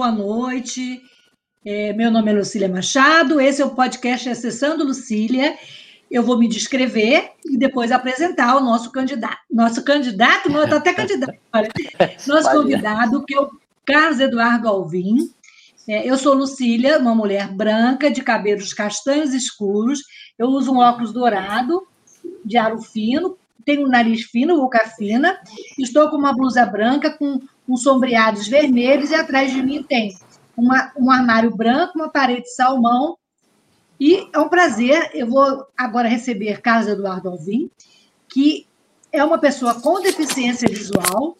Boa noite. É, meu nome é Lucília Machado, esse é o podcast Acessando Lucília. Eu vou me descrever e depois apresentar o nosso candidato. Nosso candidato, não, está até candidato agora. Nosso convidado, que é o Carlos Eduardo Alvim. É, eu sou Lucília, uma mulher branca, de cabelos castanhos escuros. Eu uso um óculos dourado, de aro fino, tenho um nariz fino, boca fina. Estou com uma blusa branca com com sombreados vermelhos, e atrás de mim tem uma, um armário branco, uma parede salmão. E é um prazer, eu vou agora receber Carlos Eduardo Alvim, que é uma pessoa com deficiência visual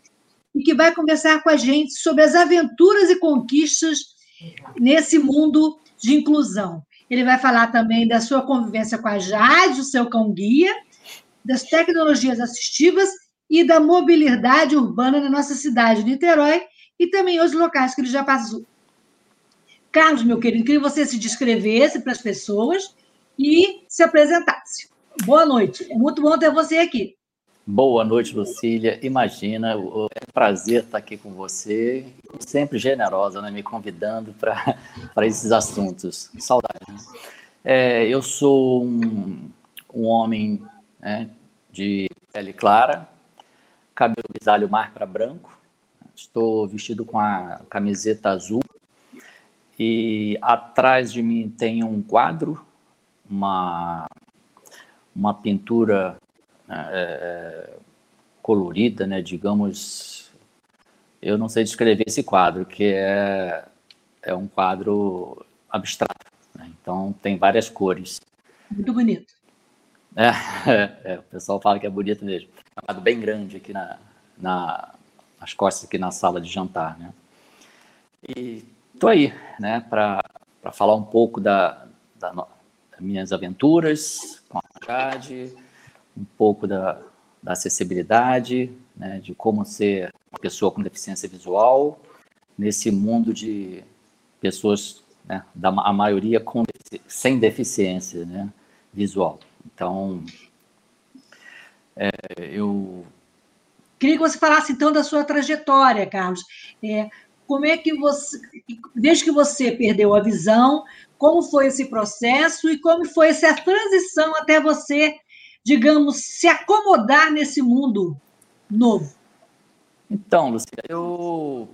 e que vai conversar com a gente sobre as aventuras e conquistas nesse mundo de inclusão. Ele vai falar também da sua convivência com a Jade, o seu cão-guia, das tecnologias assistivas e da mobilidade urbana na nossa cidade, Niterói, e também os locais que ele já passou. Carlos, meu querido, queria que você se descrevesse para as pessoas e se apresentasse. Boa noite. É muito bom ter você aqui. Boa noite, Lucília. Imagina, é um prazer estar aqui com você, sempre generosa, né, me convidando para esses assuntos. Saudade. Né? É, eu sou um, um homem né, de pele clara, cabelo grisalho mais para branco. Estou vestido com a camiseta azul. E atrás de mim tem um quadro, uma, uma pintura né, é, é, colorida, né, digamos. Eu não sei descrever esse quadro, que é, é um quadro abstrato. Né? Então, tem várias cores. Muito bonito. É, é, o pessoal fala que é bonito mesmo. É um bem grande aqui na, na, nas costas, aqui na sala de jantar, né? E tô aí, né, para falar um pouco da, da, das minhas aventuras com a Jade, um pouco da, da acessibilidade, né, de como ser uma pessoa com deficiência visual nesse mundo de pessoas, né, da, a maioria com, sem deficiência né, visual. Então, é, eu. Queria que você falasse então da sua trajetória, Carlos. É, como é que você, desde que você perdeu a visão, como foi esse processo e como foi essa transição até você, digamos, se acomodar nesse mundo novo? Então, Lucia, eu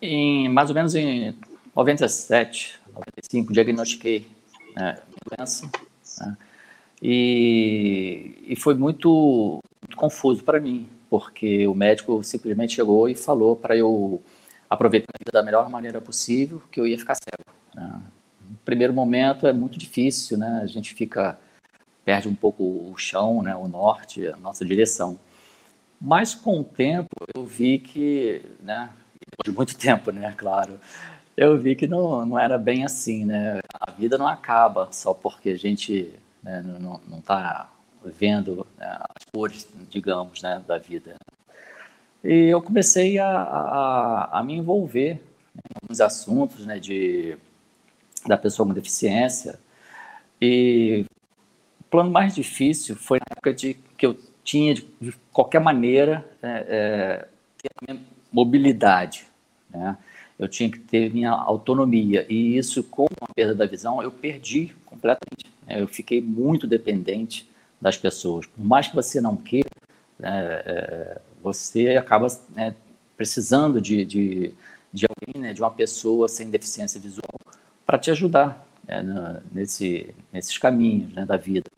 em mais ou menos em 97, 95, diagnostiquei né, doença né? E, e foi muito, muito confuso para mim, porque o médico simplesmente chegou e falou para eu aproveitar a vida da melhor maneira possível, que eu ia ficar cego. Né? No primeiro momento é muito difícil, né? A gente fica perde um pouco o chão, né? O norte, a nossa direção. Mas com o tempo eu vi que, né? Depois de muito tempo, né? Claro, eu vi que não, não era bem assim, né? A vida não acaba só porque a gente né, não está vendo né, as cores, digamos, né, da vida. E eu comecei a, a, a me envolver em alguns assuntos né, de, da pessoa com deficiência. E o plano mais difícil foi na época de que eu tinha, de, de qualquer maneira, é, é, a minha mobilidade. Né? eu tinha que ter minha autonomia. E isso, com a perda da visão, eu perdi completamente. Né? Eu fiquei muito dependente das pessoas. Por mais que você não queira, né, é, você acaba né, precisando de, de, de alguém, né, de uma pessoa sem deficiência visual, para te ajudar né, nesse, nesses caminhos né, da vida.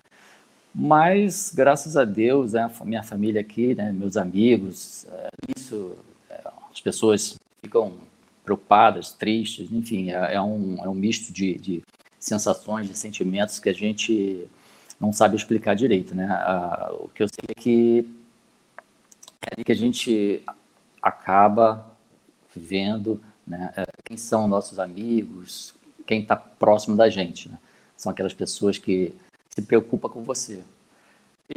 Mas, graças a Deus, a minha família aqui, né, meus amigos, é, isso, é, as pessoas ficam preocupadas, tristes, enfim, é, é, um, é um misto de, de sensações, de sentimentos que a gente não sabe explicar direito, né? o que eu sei é que, é que a gente acaba vendo né, é, quem são nossos amigos, quem está próximo da gente. Né? São aquelas pessoas que se preocupam com você.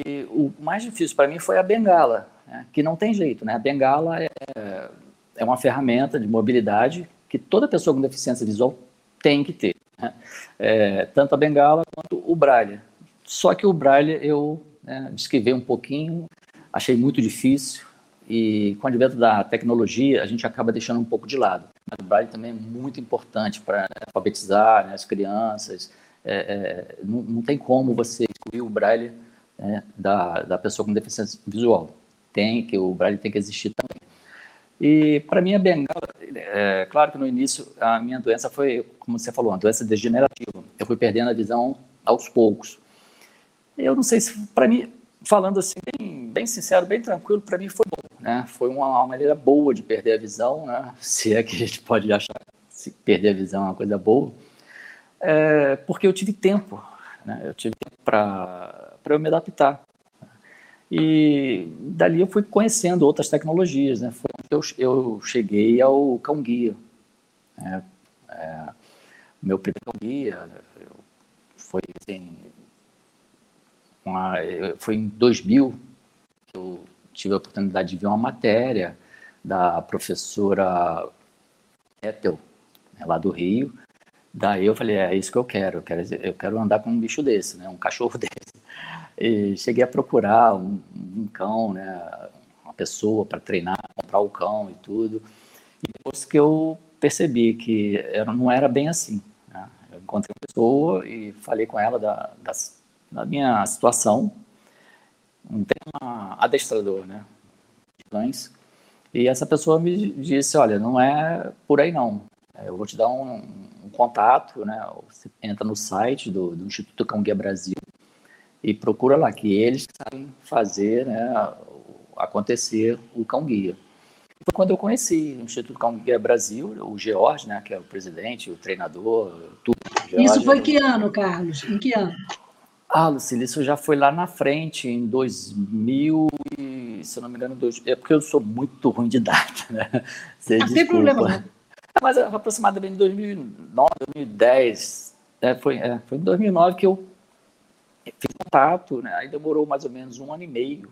E o mais difícil para mim foi a bengala, né? que não tem jeito. Né? A bengala é, é uma ferramenta de mobilidade que toda pessoa com deficiência visual tem que ter. É, tanto a bengala quanto o braille. Só que o braille eu né, um pouquinho, achei muito difícil, e com o advento da tecnologia, a gente acaba deixando um pouco de lado. Mas o Braille também é muito importante para alfabetizar né, as crianças. É, é, não, não, tem como você excluir o Braille né, da, da pessoa com deficiência visual. Tem que o Braille tem que existir também. E para mim a bengala, é, claro que no início a minha doença foi, como você falou, uma doença degenerativa. Eu fui perdendo a visão aos poucos. Eu não sei se para mim falando assim, bem, bem sincero, bem tranquilo, para mim foi bom. Né? Foi uma, maneira boa de perder a visão, né? se é que a gente pode achar que perder a visão é uma coisa boa, é, porque eu tive tempo, né? eu tive tempo para eu me adaptar. E dali eu fui conhecendo outras tecnologias, né? Foi eu, eu cheguei ao cão guia. Né? É, meu primeiro cão guia foi assim, uma, foi em 2000 que eu tive a oportunidade de ver uma matéria da professora Ethel, né, lá do Rio. Daí eu falei, é isso que eu quero, eu quero, eu quero andar com um bicho desse, né, um cachorro desse. E cheguei a procurar um, um cão, né, uma pessoa para treinar, comprar o cão e tudo. E depois que eu percebi que não era bem assim. Né, eu encontrei uma pessoa e falei com ela da, das na minha situação, um adestrador, né, de cães, e essa pessoa me disse, olha, não é por aí não, eu vou te dar um, um contato, né, você entra no site do, do Instituto Cão Guia Brasil e procura lá, que eles sabem fazer, né, acontecer o Cão Guia. Foi quando eu conheci o Instituto Cão Guia Brasil, o George, né, que é o presidente, o treinador, tudo. George, Isso foi que ano, Carlos? Em que ano? Ah, Lucília, isso já foi lá na frente, em 2000, e, se eu não me engano, dois, é porque eu sou muito ruim de data, né? Você ah, tem problema, né? Mas aproximadamente em 2009, 2010, é, foi, é, foi em 2009 que eu fiz contato, né? Aí demorou mais ou menos um ano e meio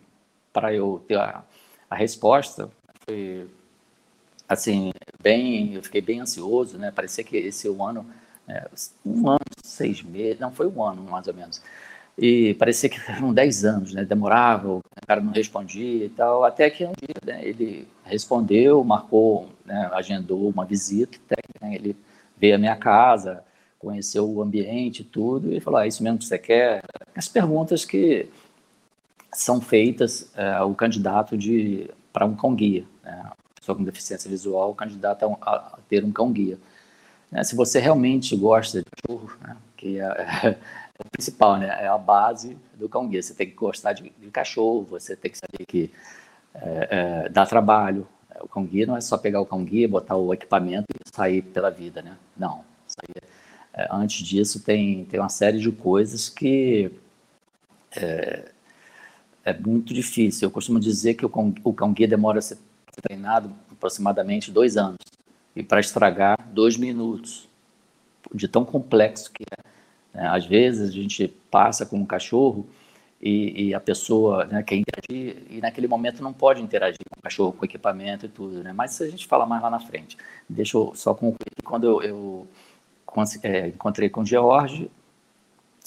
para eu ter a, a resposta. Foi, assim, bem, eu fiquei bem ansioso, né? Parecia que esse um ano, é, um ano, seis meses, não, foi um ano mais ou menos e parecia que eram 10 anos, né? Demorava, o cara não respondia e tal, até que um dia né, ele respondeu, marcou, né, agendou uma visita, né, ele veio à minha casa, conheceu o ambiente tudo, e falou, ah, isso mesmo que você quer? As perguntas que são feitas é, ao candidato de para um cão-guia, né? pessoa com deficiência visual, candidato a, a ter um cão-guia. Né? Se você realmente gosta de cachorro, né? que é, é o principal, né? É a base do cão guia. Você tem que gostar de, de cachorro, você tem que saber que é, é, dá trabalho. O cão guia não é só pegar o cão guia, botar o equipamento e sair pela vida, né? Não. É, antes disso tem, tem uma série de coisas que é, é muito difícil. Eu costumo dizer que o cão, guia demora a ser treinado aproximadamente dois anos e para estragar dois minutos de tão complexo que é né? Às vezes a gente passa com um cachorro e, e a pessoa né, quer interagir e naquele momento não pode interagir com o cachorro, com o equipamento e tudo, né? Mas a gente fala mais lá na frente. Deixa eu só concluir quando eu, eu é, encontrei com o George,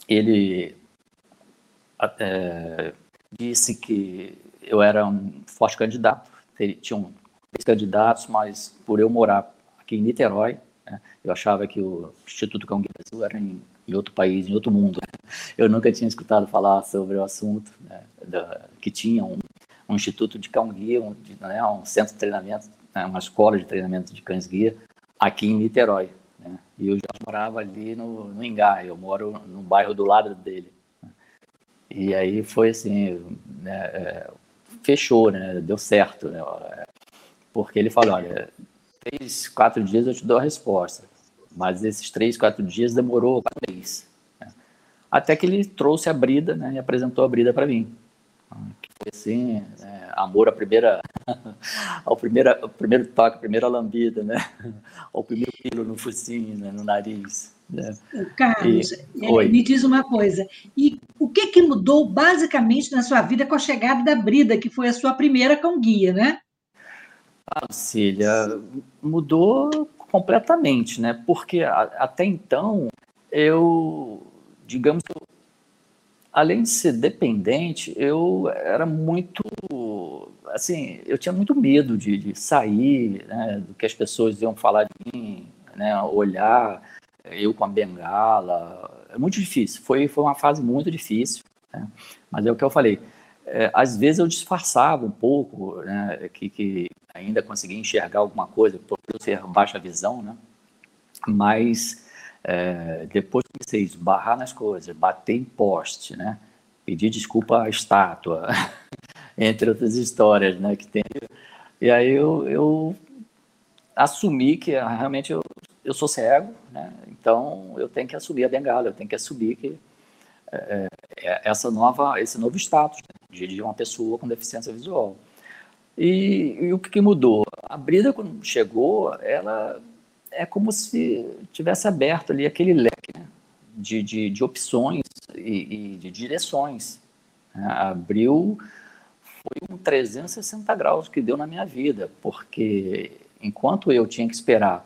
ele é, disse que eu era um forte candidato. Tinham três candidatos, mas por eu morar aqui em Niterói, né, eu achava que o Instituto Cão Brasil era em em outro país, em outro mundo. Eu nunca tinha escutado falar sobre o assunto, né, da, que tinha um, um, instituto de cão-guia, um, né, um, centro de treinamento, né, uma escola de treinamento de cães-guia aqui em Niterói. Né, e eu já morava ali no, no eu moro no bairro do lado dele. E aí foi assim, né, é, fechou, né, deu certo, né, porque ele falou, olha, três, quatro dias eu te dou a resposta. Mas esses três, quatro dias demorou meses. Né? Até que ele trouxe a brida né, e apresentou a brida para mim. Que foi assim, né? Amor à primeira, ao, primeira, ao primeiro toque, a primeira lambida, né? Ao primeiro pelo no focinho, né? no nariz. Né? Carlos, e, é, me diz uma coisa, e o que, que mudou basicamente na sua vida com a chegada da Brida, que foi a sua primeira cão guia, né? Ah, Lucília, mudou completamente, né? Porque a, até então eu, digamos, além de ser dependente, eu era muito, assim, eu tinha muito medo de, de sair, né, do que as pessoas iam falar de mim, né, olhar eu com a bengala, é muito difícil, foi, foi uma fase muito difícil, né, mas é o que eu falei, é, às vezes eu disfarçava um pouco, né, que, que ainda conseguia enxergar alguma coisa, por eu ser baixa visão, né, mas é, depois comecei a esbarrar nas coisas, bater em poste, né? Pedir desculpa à estátua, entre outras histórias, né? Que tem. E aí eu, eu assumi que ah, realmente eu, eu sou cego, né? Então eu tenho que assumir a bengala, eu tenho que assumir que é, é essa nova, esse novo status né? de, uma pessoa com deficiência visual. E, e, o que mudou? A Brida, quando chegou, ela é como se tivesse aberto ali aquele leque né, de, de, de, opções e, e de direções. Né? Abriu, foi um 360 graus que deu na minha vida, porque enquanto eu tinha que esperar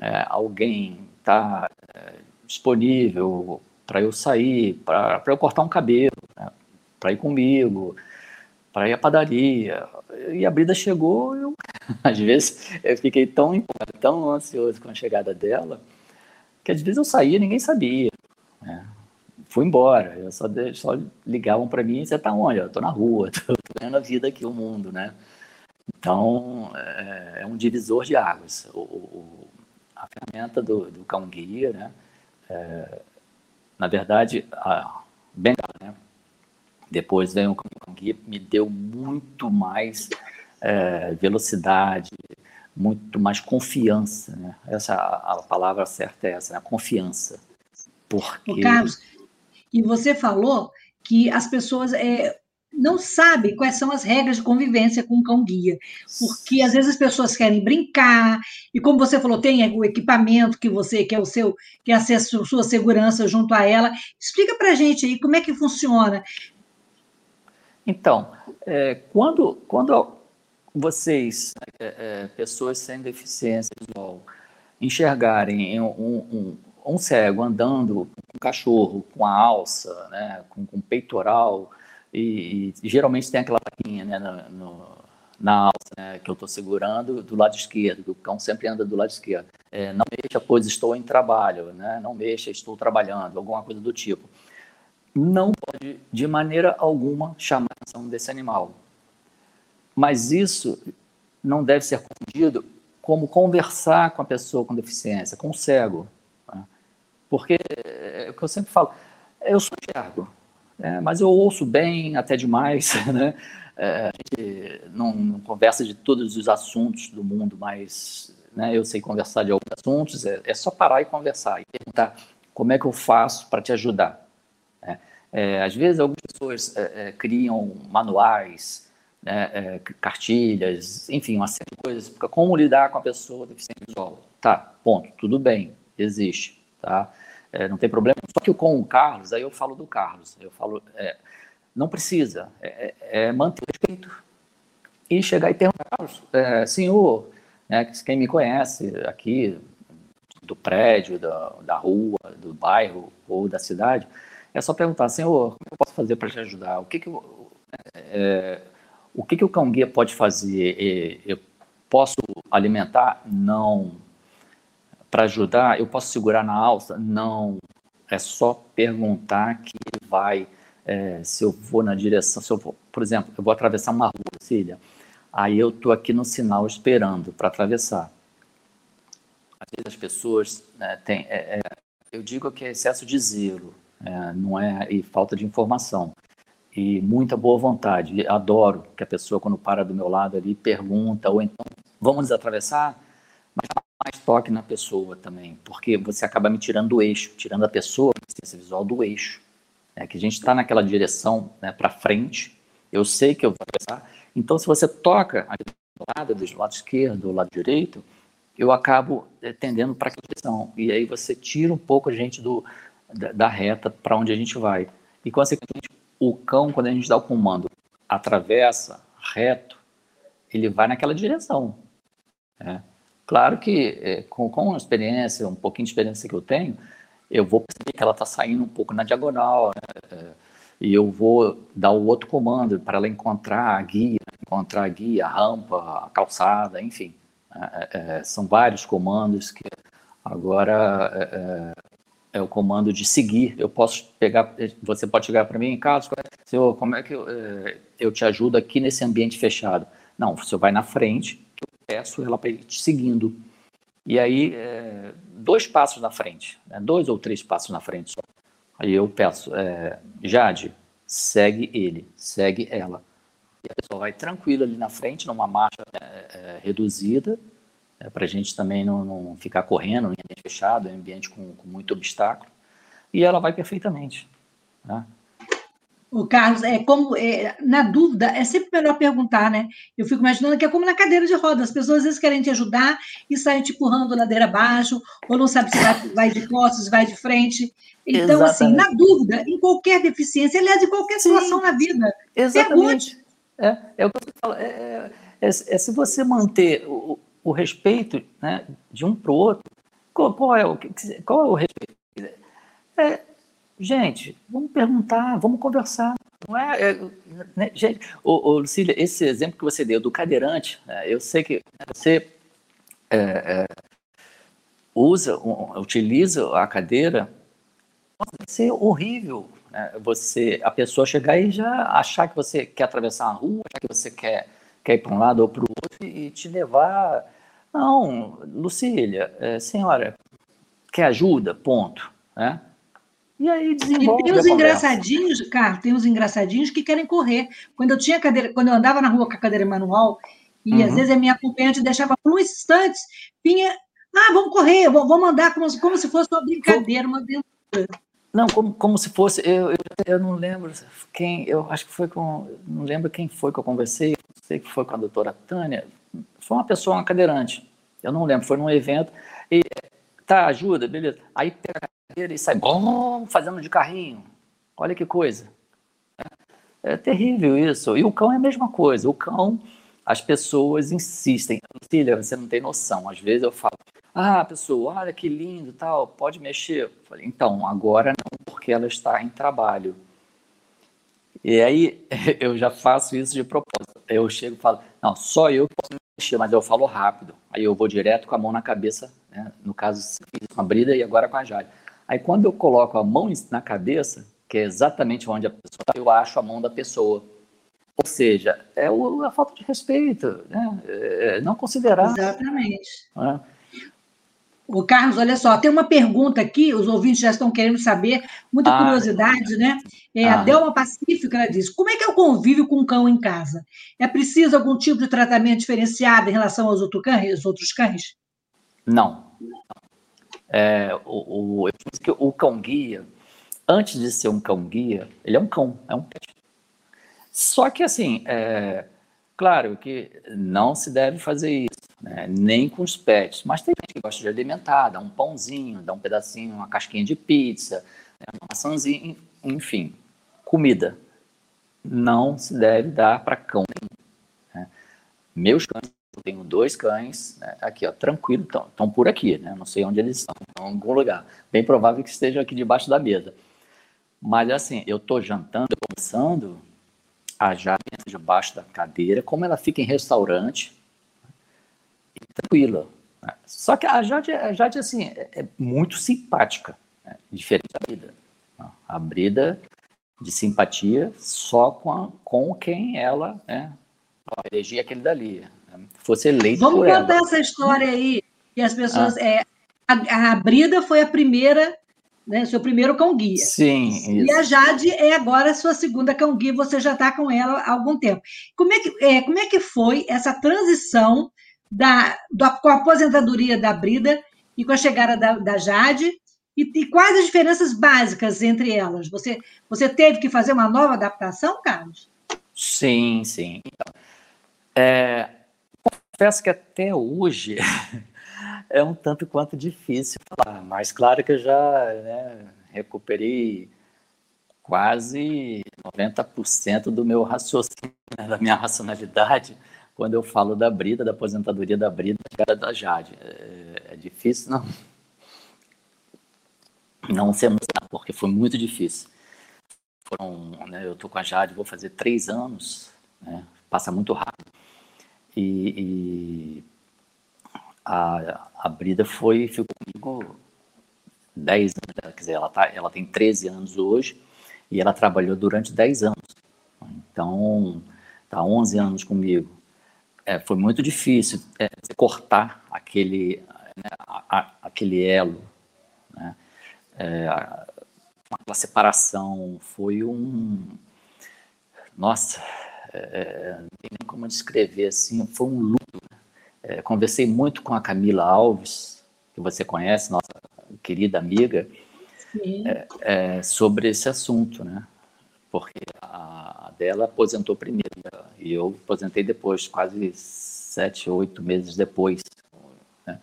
é, alguém estar tá, é, disponível para eu sair, para eu cortar um cabelo, né, para ir comigo, para ir à padaria. E a Brida chegou, eu, às vezes eu fiquei tão, tão ansioso com a chegada dela, que às vezes eu saía e ninguém sabia. Né? Fui embora, eu só, só ligavam para mim, você está onde? Eu estou na rua, estou vendo a vida aqui, o mundo, né? Então, é, é um divisor de águas. O, o, a ferramenta do, do cão guia, né? É, na verdade, a bengala, né? Depois veio o Kang Guia, me deu muito mais é, velocidade, muito mais confiança. Né? Essa a, palavra certa é essa, né? confiança. Porque... Carlos, e você falou que as pessoas é, não sabem quais são as regras de convivência com o cão guia, porque às vezes as pessoas querem brincar e como você falou tem o equipamento que você que é o seu que é a sua segurança junto a ela. Explica para gente aí como é que funciona. Então, é, quando, quando vocês, é, é, pessoas sem deficiência visual, enxergarem um, um, um, cego andando com um cachorro, com a alça, né, com, com peitoral, e, e, geralmente tem aquela plaquinha né, no, no, na alça né, que eu estou segurando do lado esquerdo, o cão sempre anda do lado esquerdo. É, não mexa, pois estou em trabalho, né, não mexa, estou trabalhando, alguma coisa do tipo não pode, de maneira alguma, chamar a atenção desse animal. Mas isso não deve ser confundido como conversar com a pessoa com deficiência, com o cego. Né? Porque é o que eu sempre falo, eu sou cego, né? mas eu ouço bem, até demais, né? É, a gente não, não, conversa de todos os assuntos do mundo, mas né, eu sei conversar de alguns assuntos, é, é só parar e conversar e perguntar como é que eu faço para te ajudar. É, às vezes, algumas pessoas é, é, criam manuais, né, é, cartilhas, enfim, uma série de coisas como lidar com a pessoa deficiente visual. Tá, ponto, tudo bem, existe, tá? É, não tem problema. Só que com o Carlos, aí eu falo do Carlos, eu falo, é, não precisa, é, manter o respeito e chegar e perguntar, Carlos, senhor, né, quem me conhece aqui do prédio, da, da rua, do bairro ou da cidade, é só perguntar, Senhor, como eu posso fazer para te ajudar? O que, que, eu, é, o que, que o cão guia pode fazer? Eu posso alimentar? Não. Para ajudar, eu posso segurar na alça? Não. É só perguntar que vai. É, se eu vou na direção, se eu vou, por exemplo, eu vou atravessar uma rua, Cília, aí eu estou aqui no sinal esperando para atravessar. Às vezes as pessoas né, têm, é, é, eu digo que é excesso de zelo, é, não é e falta de informação e muita boa vontade. Adoro que a pessoa quando para do meu lado ali pergunta ou então vamos atravessar, mas mais toque na pessoa também, porque você acaba me tirando do eixo, tirando a pessoa, a visual do eixo, é que a gente está naquela direção né, para frente Eu sei que eu vou atravessar. Então, se você toca do lado, do lado esquerdo, do lado direito, eu acabo eh, tendendo para aquela direção. E aí você tira um pouco a gente do, da, da reta para onde a gente vai. E, consequentemente, o cão, quando a gente dá o comando atravessa reto, ele vai naquela direção. Né? Claro que é, com, com a experiência, um pouquinho de experiência que eu tenho, eu vou perceber que ela está saindo um pouco na diagonal, né? É, e eu vou dar o outro comando para ela encontrar a guia, encontrar a guia, a rampa, a calçada, enfim. É, é, é são vários comandos que agora é, é, o comando de seguir. Eu posso pegar, você pode chegar para mim, em Carlos, senhor, como é que eu, eu te ajudo aqui nesse ambiente fechado? Não, senhor vai na frente, eu peço ela para ir te seguindo. E aí, é, dois passos na frente, né? dois ou três passos na frente só. Aí eu peço, é, Jade, segue ele, segue ela. E a pessoa vai tranquila ali na frente, numa marcha é, é reduzida, é, para a gente também não, não, ficar correndo em ambiente fechado, em ambiente com, com muito obstáculo. E ela vai perfeitamente. Né? O Carlos, é como é, na dúvida, é sempre melhor perguntar, né? Eu fico imaginando que é como na cadeira de rodas, as pessoas às vezes querem te ajudar e saem te empurrando ladeira abaixo, ou não sabe se vai, vai de costas, vai de frente. Então, Exatamente. assim, na dúvida, em qualquer deficiência, aliás, em qualquer situação Sim. na vida, Exatamente. pergunte. É, é o que você fala, é, é, é, é se você manter o, o respeito né, de um para o outro, qual, é o, qual é o respeito? É, Gente, vamos perguntar, vamos conversar. Não é, é né, gente, ô, ô, Lucília, esse exemplo que você deu do cadeirante, né, eu sei que você é, é, usa, um, utiliza a cadeira, pode ser horrível. Né, você, a pessoa chegar e já achar que você quer atravessar a rua, achar que você quer, quer ir para um lado ou para o outro e te levar. Não, Lucília, é, senhora, quer ajuda? Ponto. Né? E aí desenvolve. E tem os engraçadinhos, cara, tem os engraçadinhos que querem correr. Quando eu tinha cadeira, quando eu andava na rua com a cadeira manual, e uhum. às vezes a minha acompanhante deixava por uns instantes, vinha, ah, vamos correr, vamos andar como, como se fosse uma brincadeira, uma aventura. Não, como, como se fosse, eu, eu, eu, não lembro quem, eu acho que foi com, não lembro quem foi que eu conversei, sei que foi com a doutora Tânia, foi uma pessoa, uma cadeirante, eu não lembro, foi num evento, e tá, ajuda, beleza. Aí pega a cadeira e sai bom, fazendo de carrinho. Olha que coisa. É, é terrível isso. E o cão é a mesma coisa. O cão, as pessoas insistem. Filha, você não tem noção. Às vezes eu falo, ah, pessoa, olha que lindo, tal, pode mexer. Falei, então, agora não, porque ela está em trabalho. E aí eu já faço isso de propósito. Eu chego e falo, não, só eu posso mexer, mas eu falo rápido. Aí eu vou direto com a mão na cabeça, né? no caso com a Brida e agora com a Jade. Aí quando eu coloco a mão na cabeça, que é exatamente onde a pessoa está, eu acho a mão da pessoa. Ou seja, é a falta de respeito, né? É, é não considerar. Exatamente. Né? O Carlos, olha só, tem uma pergunta aqui, os ouvintes já estão querendo saber, muita ah, curiosidade, né? É, ah. A Delma Pacífica ela diz: como é que é o convívio com o cão em casa? É preciso algum tipo de tratamento diferenciado em relação aos outros cães? Outros cães? Não. É, o, o, o cão guia, antes de ser um cão guia, ele é um cão, é um pet. Só que assim, é, claro que não se deve fazer isso né? nem com os pets. Mas tem gente que gosta de alimentar, dá um pãozinho, dá um pedacinho, uma casquinha de pizza, né? uma maçãzinha, enfim, comida. Não se deve dar para cão Né? Meus cães, eu tenho dois cães, né? aqui, ó, tranquilo, estão por aqui, né? não sei onde eles estão, em algum lugar. Bem provável que estejam aqui debaixo da mesa. Mas assim, eu estou jantando, conversando, a entra debaixo da cadeira, como ela fica em restaurante, tranquila. Né? Só que a Jade, a Jade assim, é, é muito simpática, né? diferente da Brida. A Brida, de simpatia, só com, a, com quem ela né, elegia aquele dali. Né? Fosse eleito Vamos por contar essa história aí. E as pessoas. Ah. É, a, a Brida foi a primeira né, seu primeiro cão guia. Sim. Isso. E a Jade é agora a sua segunda cão guia, você já está com ela há algum tempo. Como é, que, é, como é que foi essa transição da, da, com a aposentadoria da Brida e com a chegada da, da Jade? E, e, quais as diferenças básicas entre elas? Você, você teve que fazer uma nova adaptação, Carlos? Sim, sim. É, confesso que até hoje é um tanto quanto difícil falar, mas claro que eu já né, recuperei quase 90% do meu raciocínio, né, da minha racionalidade, quando eu falo da Brida, da aposentadoria da Brida, da da Jade. É, é, difícil não, não se emocionar, porque foi muito difícil. Foram, né, eu estou com a Jade, vou fazer três anos, né, passa muito rápido. E, e a, a Brida foi, ficou comigo 10 anos, quer dizer, ela, tá, ela tem 13 anos hoje e ela trabalhou durante 10 anos. Então, está 11 anos comigo. É, foi muito difícil é, cortar aquele, né, a, a, aquele elo, né? É, aquela separação foi um, nossa, é, é, não tem nem como descrever assim, foi um luto. É, conversei muito com a Camila Alves, que você conhece, nossa querida amiga, é, é, sobre esse assunto, né? Porque a, dela aposentou primeiro e eu aposentei depois, quase sete, oito meses depois. Né?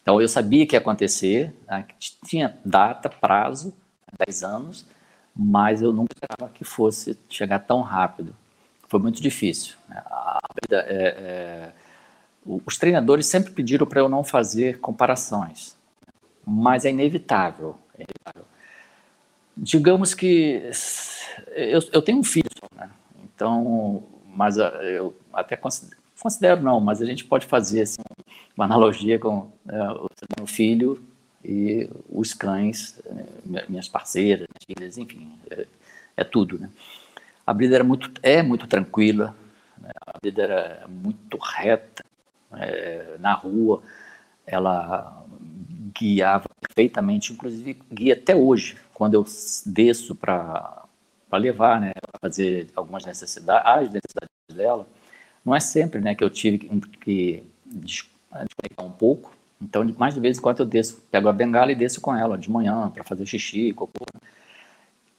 Então eu sabia que ia acontecer, né? tinha data, prazo, 10 anos, mas eu nunca esperava que fosse chegar tão rápido. Foi muito difícil. Né? A, é, é, os treinadores sempre pediram para eu não fazer comparações, mas é inevitável. É inevitável. Digamos que eu, eu, tenho um filho, né? então, mas ah, eu até considero, considero, não, mas a gente pode fazer assim, uma analogia com é, o meu filho e os cães, é, minhas parceiras, minhas filhas, enfim, é, é tudo, né? A Brida era muito, é muito tranquila, né? a Brida era muito reta é, na rua, ela guiava perfeitamente, inclusive guia até hoje, quando eu desço para levar, né, para fazer algumas necessidades, as necessidades dela, não é sempre, né, que eu tive que desconectar um pouco, então mais de vez em quando eu desço, pego a bengala e desço com ela de manhã para fazer xixi, cocô,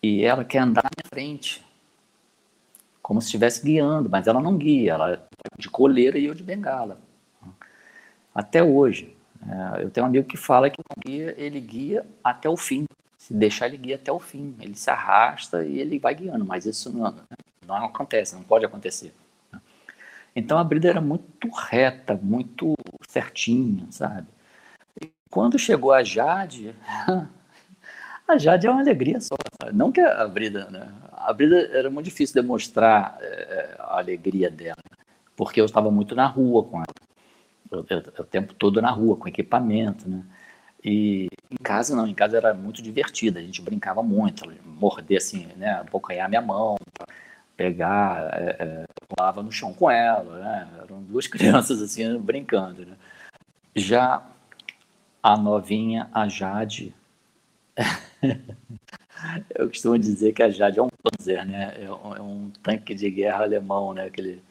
e ela quer andar na frente, como se estivesse guiando, mas ela não guia, ela é de coleira e eu de bengala. Até hoje. É, eu tenho um amigo que fala que guia, ele guia até o fim. Se deixar, ele guia até o fim. Ele se arrasta e ele vai guiando, mas isso não, não acontece, não pode acontecer. Então a Brida era muito reta, muito certinha, sabe? E quando chegou a Jade, a Jade é uma alegria só. Sabe? Não que a Brida, né? A Brida era muito difícil demonstrar é, a alegria dela, porque eu estava muito na rua com ela. O tempo todo na rua, com equipamento, né? E em casa não, em casa era muito divertida, a gente brincava muito, morder assim, né, abocanhar minha mão, pegar, é, é, no chão com ela, né? Eram duas crianças assim brincando, né? Já a novinha, a Jade, eu costumo dizer que a Jade é um Panzer, né? É um, é um tanque de guerra alemão, né? Aquele,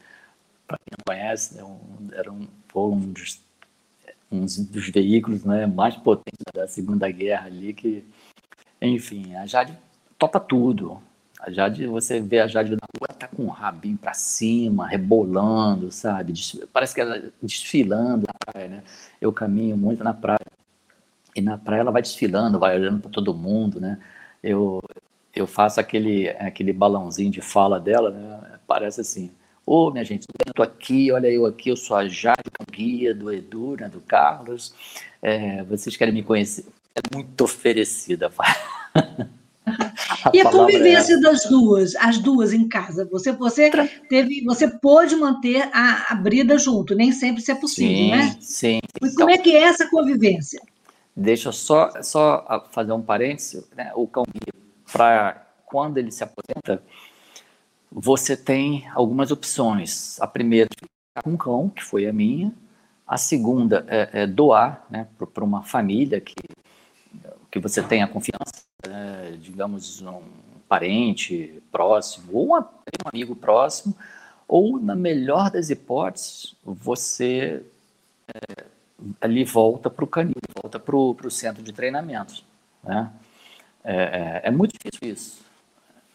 para quem não conhece, né? um, era um, foi um dos, um dos veículos né, mais potentes da Segunda Guerra ali, que, enfim, a Jade topa tudo. A Jade, você vê a Jade na rua, ela tá com o rabinho para cima, rebolando, sabe? Parece que ela desfilando na praia, né? Eu caminho muito na praia. E na praia ela vai desfilando, vai olhando para todo mundo, né? Eu, eu faço aquele, aquele balãozinho de fala dela, né? Parece assim, ô, oh, minha gente, eu tô aqui, olha eu aqui, eu sou a Jade, guia do Edu, né, do Carlos. É, vocês querem me conhecer? É muito oferecida. A e a convivência é... das duas, as duas em casa, você você teve, você pôde manter a, a brida junto, nem sempre isso é possível, sim, né? Sim. Mas como é que é essa convivência? Deixa eu só, só fazer um parênteses, né? O cão para quando ele se aposenta, você tem algumas opções. A primeira é com um cão, que foi a minha. A segunda é, é doar né, para uma família que, que você tenha confiança, né, digamos, um parente próximo, ou um amigo próximo, ou, na melhor das hipóteses, você é, ali volta para o canil, volta para o centro de treinamento. Né? É, é, é, muito difícil isso.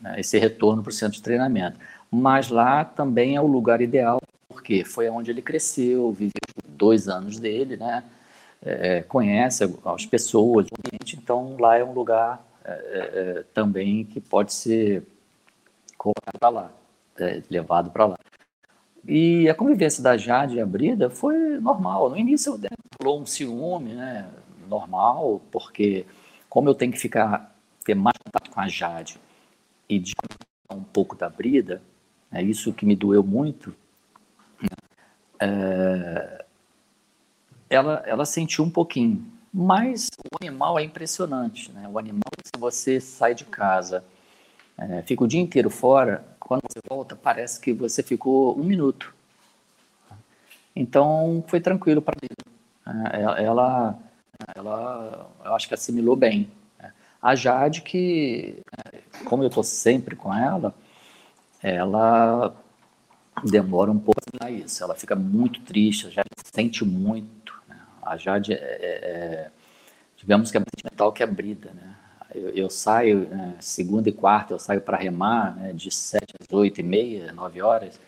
né, esse retorno para o centro de treinamento. Mas lá também é o lugar ideal, porque foi onde ele cresceu, viveu dois anos dele, né? É, conhece as pessoas, então lá é um lugar é, é, é também que pode ser colocado para lá, é, levado para lá. E a convivência da Jade e a Brida foi normal. No início rolou um ciúme, né? Normal, porque como eu tenho que ficar, ter mais contato com a Jade e de um pouco da Brida, é isso que me doeu muito, né? é, ela, ela sentiu um pouquinho. Mas o animal é impressionante, né? O animal, se você sai de casa, é, fica o dia inteiro fora, quando você volta, parece que você ficou um minuto. Então, foi tranquilo para mim. É, ela, ela, eu acho que assimilou bem. A Jade, que, como eu estou sempre com ela, ela demora um pouco a isso. Ela fica muito triste, já sente muito. Né? A Jade, é, é, é, digamos que é mais sentimental que a Brida, né? Eu, eu saio, né, segunda e quarta, eu saio para remar, né, de sete às oito e meia, nove horas,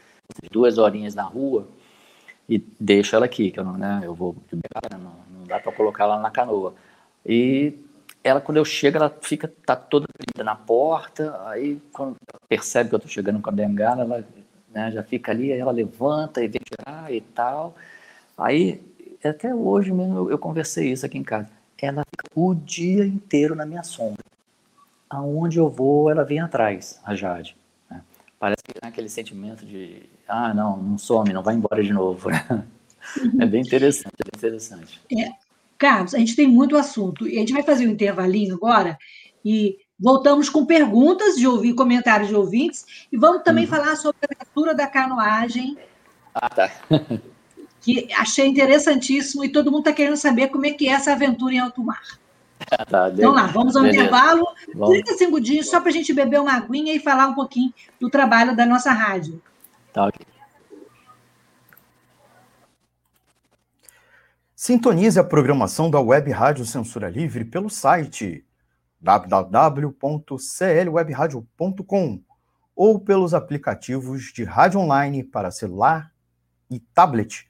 duas horinhas na rua, e deixo ela aqui, que eu não, né, eu vou não, não dá para colocar ela na canoa. E ela, quando eu chego, ela fica, tá toda na porta, aí quando percebe que eu estou chegando com a bengala, ela né, já fica ali, aí ela levanta e vem tirar e tal. Aí, até hoje mesmo eu, eu conversei isso aqui em casa ela fica o dia inteiro na minha sombra. Aonde eu vou, ela vem atrás, a Jade. Né? Parece que tem aquele sentimento de, ah, não, não some, não vai embora de novo. É bem interessante, é bem interessante. É. Carlos, a gente tem muito assunto. E a gente vai fazer um intervalinho agora e voltamos com perguntas de ouvir, comentários de ouvintes, e vamos também uhum. falar sobre a abertura da canoagem. Ah, tá. que achei interessantíssimo e todo mundo está querendo saber como é que é essa aventura em alto mar. Tá, então lá, vamos ao beleza. intervalo, vamos. 30 segundinhos só para a gente beber uma aguinha e falar um pouquinho do trabalho da nossa rádio. Tá ok. Sintonize a programação da Web Rádio Censura Livre pelo site www.clwebradio.com ou pelos aplicativos de rádio online para celular e tablet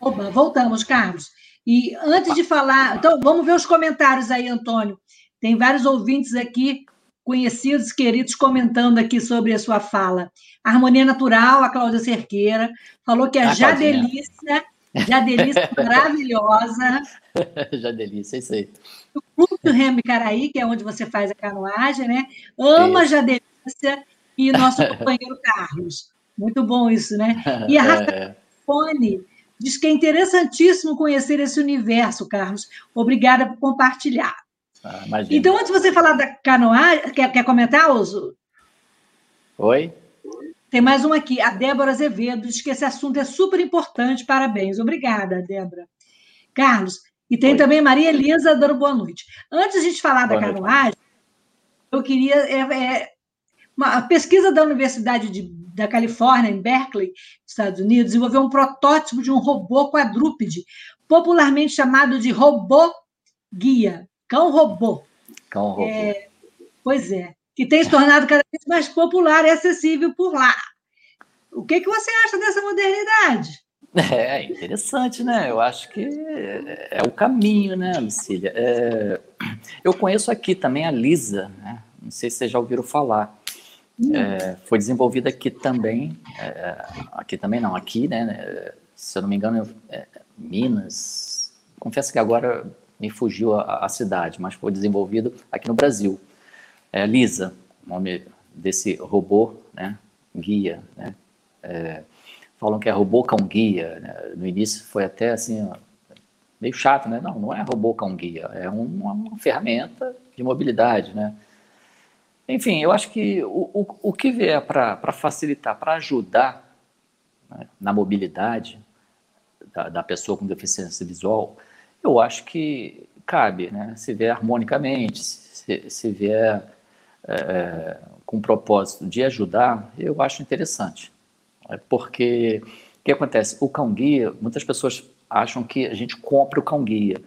Opa, voltamos, Carlos. E antes de falar, então vamos ver os comentários aí, Antônio. Tem vários ouvintes aqui, conhecidos, queridos, comentando aqui sobre a sua fala. Harmonia Natural, a Cláudia Cerqueira, falou que a ah, Jadelícia, Jadelícia maravilhosa. Jadelícia, isso aí. O Clube do Caraí, que é onde você faz a canoagem, né? Ama isso. Jadelícia e nosso companheiro Carlos. Muito bom isso, né? E a Rafa é. Fone, Diz que é interessantíssimo conhecer esse universo, Carlos. Obrigada por compartilhar. Ah, então, antes de você falar da canoagem, quer, quer comentar, Oso? Oi? Tem mais um aqui, a Débora Azevedo, diz que esse assunto é super importante. Parabéns. Obrigada, Débora. Carlos, e tem Oi. também Maria Elisa dando boa noite. Antes de a gente falar boa da noite. canoagem, eu queria. É, é, uma pesquisa da Universidade de da Califórnia, em Berkeley, Estados Unidos, desenvolveu um protótipo de um robô quadrúpede, popularmente chamado de robô guia, cão-robô. Cão-robô. É, pois é, que tem se tornado cada vez mais popular e acessível por lá. O que, que você acha dessa modernidade? É interessante, né? Eu acho que é o caminho, né, Lucília? É... Eu conheço aqui também a Lisa, né? Não sei se vocês já ouviram falar. É, foi desenvolvida aqui também, é, aqui também não, aqui, né, se eu não me engano, é, Minas, confesso que agora me fugiu a, a, cidade, mas foi desenvolvido aqui no Brasil. É, Lisa, nome desse robô, né, guia, né, é, falam que é robô cão guia, né, no início foi até assim, meio chato, né, não, não é robô cão guia, é uma, uma ferramenta de mobilidade, né, enfim, eu acho que o, o, o que vier para facilitar, para ajudar né, na mobilidade da, da, pessoa com deficiência visual, eu acho que cabe, né? Se vier harmonicamente, se, se vier é, com o propósito de ajudar, eu acho interessante. É porque o que acontece? O cão-guia, muitas pessoas acham que a gente compra o cão-guia.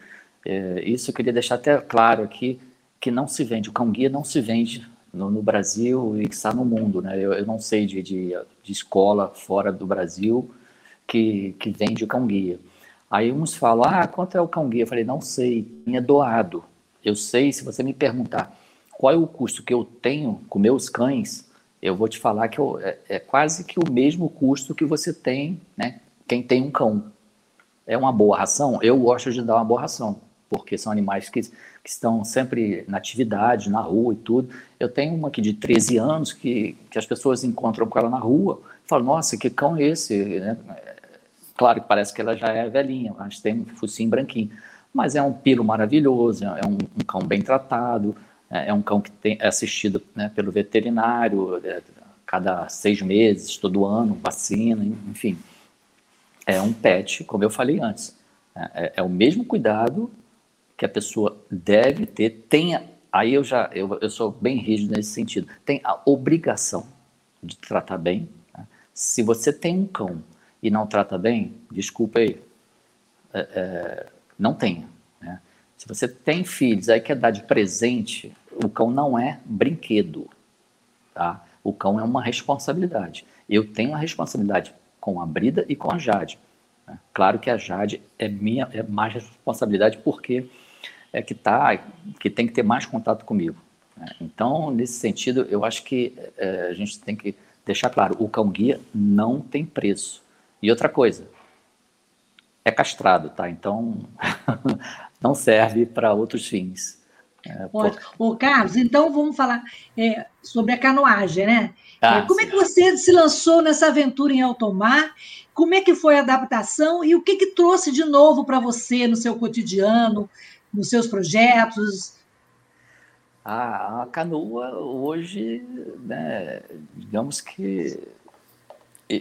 É, isso eu queria deixar até claro aqui, que não se vende, o cão-guia não se vende no, no, Brasil e que está no mundo. Né? Eu, eu não sei de, de, de, escola fora do Brasil que, que vende cão-guia. Aí uns falam, ah, quanto é o cão-guia? Eu falei, não sei, é doado. Eu sei, se você me perguntar qual é o custo que eu tenho com meus cães, eu vou te falar que eu, é, é, quase que o mesmo custo que você tem, né? Quem tem um cão. É uma boa ração? Eu gosto de dar uma boa ração, porque são animais que que estão sempre na atividade, na rua e tudo. Eu tenho uma aqui de 13 anos que, que as pessoas encontram com ela na rua, falam, nossa, que cão é esse? Né? Claro que parece que ela já é velhinha, mas tem um focinho branquinho. Mas é um pelo maravilhoso, é um, um cão bem tratado, é, é um cão que tem, é assistido né, pelo veterinário é, cada seis meses, todo ano, vacina, enfim. É um pet, como eu falei antes. É, é, é o mesmo cuidado que a pessoa deve ter, tenha, aí eu já, eu, eu sou bem rígido nesse sentido, tem a obrigação de tratar bem. Né? Se você tem um cão e não trata bem, desculpa aí, é, é, não tenha. Né? Se você tem filhos, aí quer dar de presente, o cão não é brinquedo, tá? O cão é uma responsabilidade. Eu tenho a responsabilidade com a Brida e com a Jade. Né? Claro que a Jade é minha, é mais responsabilidade porque é que tá, que tem que ter mais contato comigo. Né? Então, nesse sentido, eu acho que é, a gente tem que deixar claro, o cão guia não tem preço. E outra coisa, é castrado, tá? Então, não serve para outros fins. É. Ô, Carlos, então vamos falar é, sobre a canoagem, né? Ah, é, como sim. é que você se lançou nessa aventura em alto mar? Como é que foi a adaptação e o que, que trouxe de novo para você no seu cotidiano? Nos seus projetos? A, a canoa hoje, né, digamos que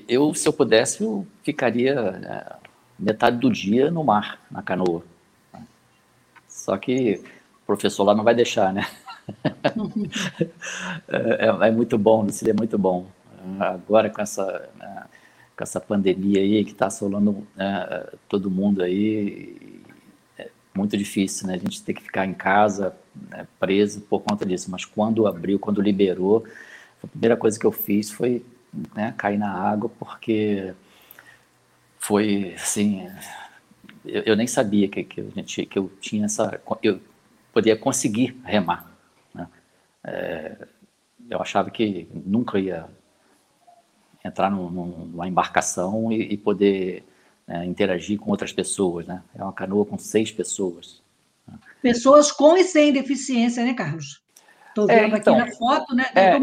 eu, se eu pudesse, eu ficaria né, metade do dia no mar, na canoa. Só que o professor lá não vai deixar, né? é, é, muito bom, seria muito bom. Agora com essa, né, com essa pandemia aí que está assolando né, todo mundo aí, muito difícil, né? A gente ter que ficar em casa né, preso por conta disso. Mas quando abriu, quando liberou, a primeira coisa que eu fiz foi né, cair na água, porque foi assim. Eu, eu nem sabia que, que, eu, que eu tinha essa. Eu podia conseguir remar. Né? É, eu achava que nunca ia entrar num, numa embarcação e, e poder né, interagir com outras pessoas. Né? É uma canoa com seis pessoas. Pessoas com e sem deficiência, né, Carlos? Estou é, vendo é, então, aqui na foto, né? É, eu...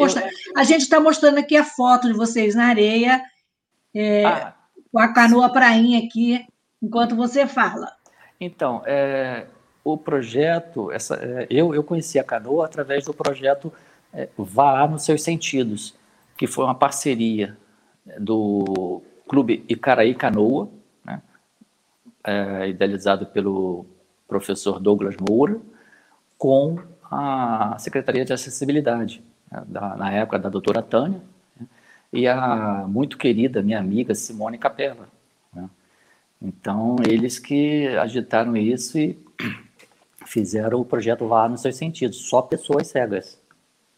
A gente está mostrando aqui a foto de vocês na areia, é, ah, com a canoa prainha aqui, enquanto você fala. Então, é, o projeto, essa, é, eu, eu conheci a canoa através do projeto Vá nos Seus Sentidos, que foi uma parceria do Clube Icaraí Canoa, é, idealizado pelo professor Douglas Moura, com a Secretaria de Acessibilidade, né, da, na época da doutora Tânia, né, e a muito querida minha amiga Simone Capella. Né. Então, eles que agitaram isso e fizeram o projeto lá nos seus sentidos, só pessoas cegas,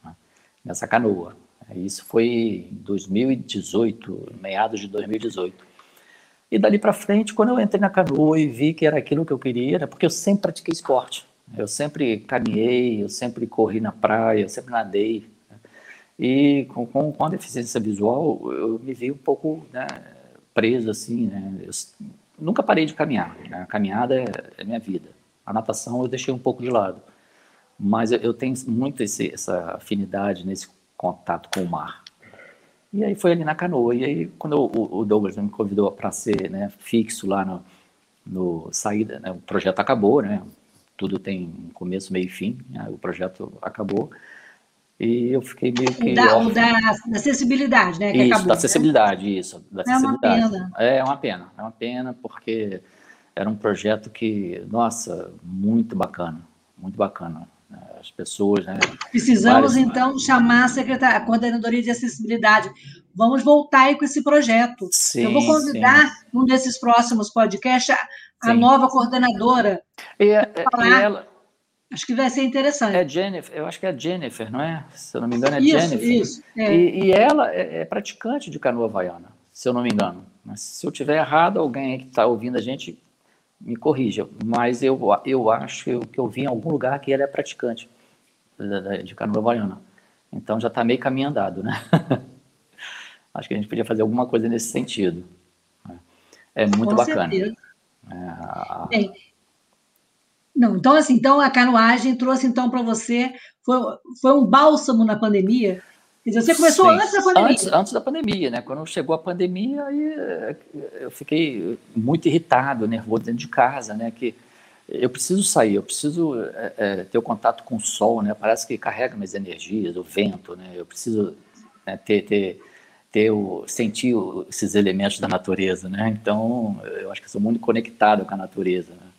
né, nessa canoa. Isso foi em 2018, meados de 2018. E dali para frente, quando eu entrei na canoa e vi que era aquilo que eu queria, né, porque eu sempre pratiquei esporte. Eu sempre caminhei, eu sempre corri na praia, eu sempre nadei. Né. E com, com, com a deficiência visual, eu me vi um pouco né, preso, assim, né? Eu nunca parei de caminhar. Né? A caminhada é, é, minha vida. A natação eu deixei um pouco de lado. Mas eu, eu tenho muito esse, essa afinidade nesse contato com o mar. E aí foi ali na canoa. E aí, quando o, o Douglas me convidou para ser né, fixo lá no, no saída, né, o projeto acabou, né? Tudo tem começo, meio e fim. Né, o projeto acabou. E eu fiquei meio que. Da, o da, da acessibilidade, né? isso, acabou, da né? acessibilidade, né? isso. Da é uma pena. É uma pena, é uma pena, porque era um projeto que, nossa, muito bacana, muito bacana. As pessoas, né? Precisamos, várias... então, chamar a, secretar a coordenadoria de acessibilidade. Vamos voltar aí com esse projeto. Sim, eu vou convidar sim. um desses próximos podcasts a, a nova coordenadora. E, e ela Acho que vai ser interessante. É Jennifer, eu acho que é Jennifer, não é? Se eu não me engano, é isso, Jennifer. Isso, é. E, e, ela é, é, praticante de canoa havaiana, se eu não me engano. Mas se eu tiver errado, alguém que está ouvindo a gente me corrija. Mas eu, eu acho que eu, que eu vi em algum lugar que ela é praticante de, canoa havaiana. Então já está meio caminho andado, né? acho que a gente podia fazer alguma coisa nesse sentido. É muito Com bacana. Certeza. É. Bem, não, então assim, então a canoagem trouxe então para você foi, foi um bálsamo na pandemia. Quer dizer, você começou Sim, antes da pandemia. Antes, antes, da pandemia, né? Quando chegou a pandemia, aí eh, eu fiquei muito irritado, nervoso dentro de casa, né? Que eu preciso sair, eu preciso é, é, ter o contato com o sol, né? Parece que carrega minhas energias, o vento, né? Eu preciso né, ter, ter, ter o, sentir esses elementos da natureza, né? Então, eu acho que sou muito conectado com a natureza. Né?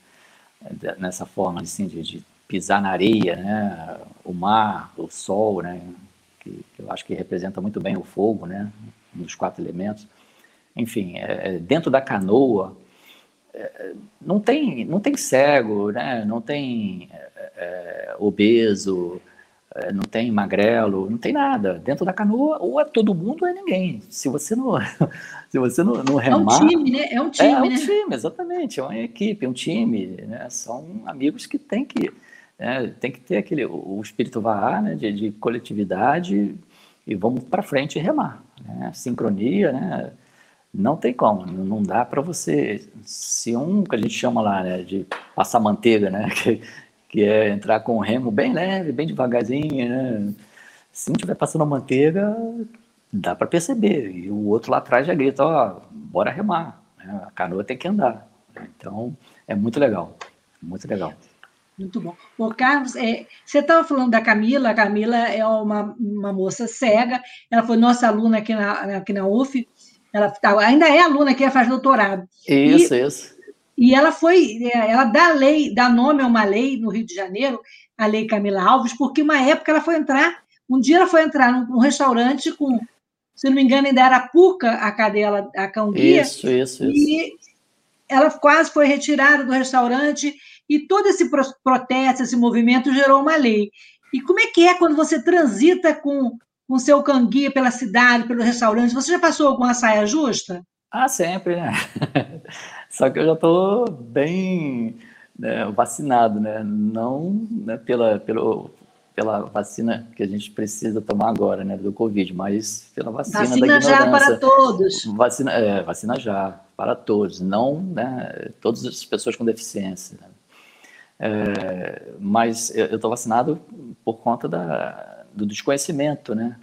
nessa forma assim, de, de, pisar na areia, né? o mar, o sol, né? Que, que, eu acho que representa muito bem o fogo, né? um dos quatro elementos. Enfim, é, é dentro da canoa, é, não tem não tem cego, né? não tem é, é obeso, não tem magrelo, não tem nada. Dentro da canoa, ou é todo mundo ou é ninguém. Se você não, se você não, não remar... É um time, né? É um time, é, é um né? time, exatamente. É uma equipe, é um time. Né? São amigos que tem que, né? tem que ter aquele, o espírito VAR, né? de, de coletividade e vamos para frente e remar. Né? Sincronia, né? Não tem como, não dá para você. Se um que a gente chama lá né, de passar manteiga, né? Que, que é entrar com o remo bem leve, bem devagarzinho, né? Se não estiver passando manteiga, dá para perceber. E o outro lá atrás já grita, ó, oh, bora remar. Né? A canoa tem que andar. Então, é muito legal, muito legal. Muito bom. Ô, Carlos, é, você estava falando da Camila, a Camila é uma, uma moça cega, ela foi nossa aluna aqui na, aqui na UF, ela tá, ainda é aluna aqui, ela faz doutorado. Isso, e, isso. E ela foi, é, ela dá lei, dá nome a uma lei no Rio de Janeiro, a Lei Camila Alves, porque uma época ela foi entrar, um dia ela foi entrar num, num restaurante com, se não me engano, ainda era a Puca, a cadela, a cão guia. Isso, isso, isso. E ela quase foi retirada do restaurante e todo esse protesto, esse movimento gerou uma lei. E como é que é quando você transita com o seu canguia pela cidade, pelo restaurante? Você já passou alguma saia justa? Ah, sempre, né? Só que eu já estou bem né, vacinado, né? Não né, pela, pelo, pela vacina que a gente precisa tomar agora, né, do Covid, mas pela vacina, vacina da ignorância. já para todos. Vacina, é, vacina já para todos, não né, todas as pessoas com deficiência. Né? É, mas eu estou vacinado por conta da, do desconhecimento, né?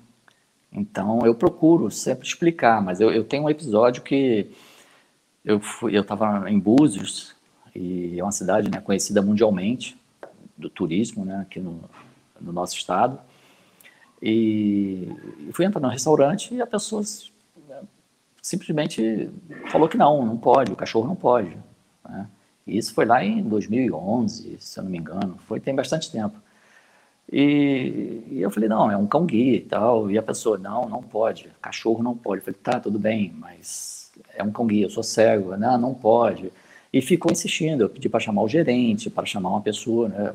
Então eu procuro sempre explicar, mas eu, eu tenho um episódio que eu fui, eu estava em Búzios e é uma cidade né, conhecida mundialmente do turismo, né, aqui no, no nosso estado. E fui entrar no restaurante e a pessoa né, simplesmente falou que não, não pode, o cachorro não pode. Né? Isso foi lá em 2011, se eu não me engano, foi tem bastante tempo. E, e, eu falei, não, é um cão guia e tal. E a pessoa, não, não pode, cachorro não pode. Eu falei, tá, tudo bem, mas é um cão guia, eu sou cego, não, não pode. E ficou insistindo, eu pedi para chamar o gerente, para chamar uma pessoa, né,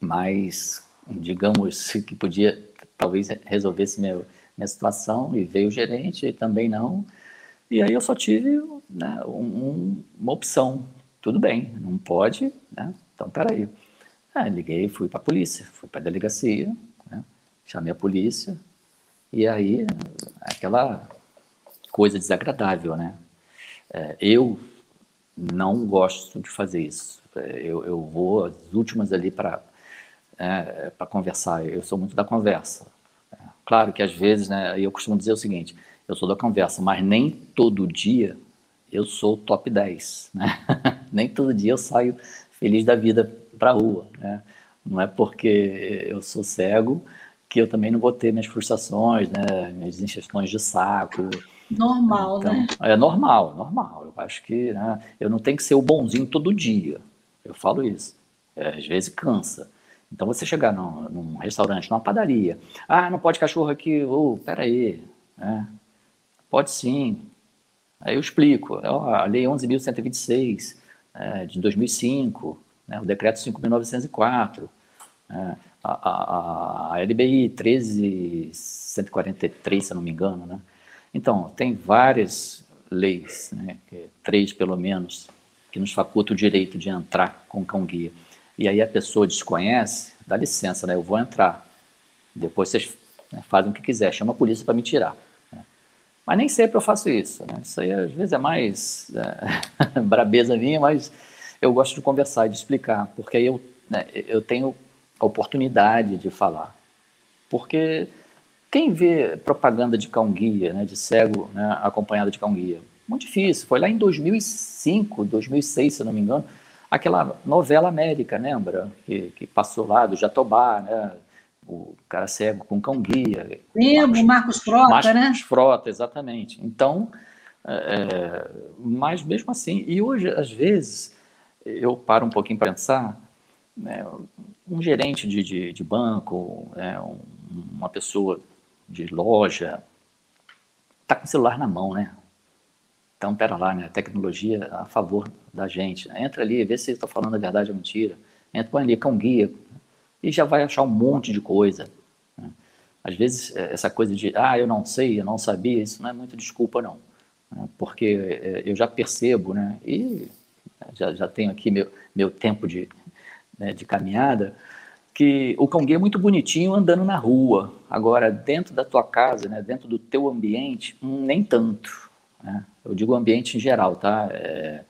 mais, digamos, que podia talvez resolvesse minha, minha situação, e veio o gerente, e também não. E aí eu só tive né, um, uma opção, tudo bem, não pode, né, então peraí. Ah, liguei, fui para a polícia, fui para a delegacia, né, chamei a polícia, E aí, aquela coisa desagradável, né? É, eu não gosto de fazer isso. É, eu, eu vou as últimas ali para é, para conversar. Eu sou muito da conversa. É, claro que às vezes, né, eu costumo dizer o seguinte: eu sou da conversa, mas nem todo dia eu sou top 10, né? nem todo dia eu saio feliz da vida para a rua, né? Não é porque eu sou cego que eu também não vou ter minhas frustrações, né? Minhas injeções de saco. Normal, então, né? É normal, normal. Eu acho que né, eu não tenho que ser o bonzinho todo dia. Eu falo isso. É, às vezes cansa. Então você chegar num, num, restaurante, numa padaria, ah, não pode cachorro aqui, oh, peraí, né? Pode sim. Aí eu explico. a Lei 11.126, é, de 2005, né, o Decreto 5.904, é, a, a, a LBI 13.143, se eu não me engano. Né? Então, tem várias leis, né, três pelo menos, que nos facultam o direito de entrar com cão-guia. E aí a pessoa desconhece, dá licença, né, eu vou entrar. Depois vocês né, fazem o que quiser, chama a polícia para me tirar. Mas nem sempre eu faço isso. Né? Isso aí às vezes é mais é, brabeza minha, mas eu gosto de conversar, de explicar, porque aí eu, né, eu tenho a oportunidade de falar. Porque quem vê propaganda de cão-guia, né, de cego né, acompanhado de cão-guia? Muito difícil. Foi lá em 2005, 2006, se não me engano, aquela novela América, lembra? Que, que passou lá do Jatobá, né? O cara cego com cão guia. Lembro, Marcos, Frota, Marcos né? Marcos Frota, exatamente. Então, é, é, mas mesmo assim, e hoje, às vezes, eu paro um pouquinho para pensar, né, um gerente de, de, de banco, é, um, uma pessoa de loja, está com o celular na mão, né? Então, pera lá, né? A tecnologia a favor da gente. Entra ali, vê se está falando a verdade ou mentira. Entra, põe ali, cão guia, e já vai achar um monte de coisa. Né? Às vezes, é, essa coisa de, ah, eu não sei, eu não sabia, isso não é muito desculpa, não. Né? Porque é, eu já percebo, né, e já, já tenho aqui meu, meu tempo de, né, de caminhada, que o guia é muito bonitinho andando na rua. Agora, dentro da tua casa, né, dentro do teu ambiente, nem tanto. Né? Eu digo ambiente em geral, tá? É,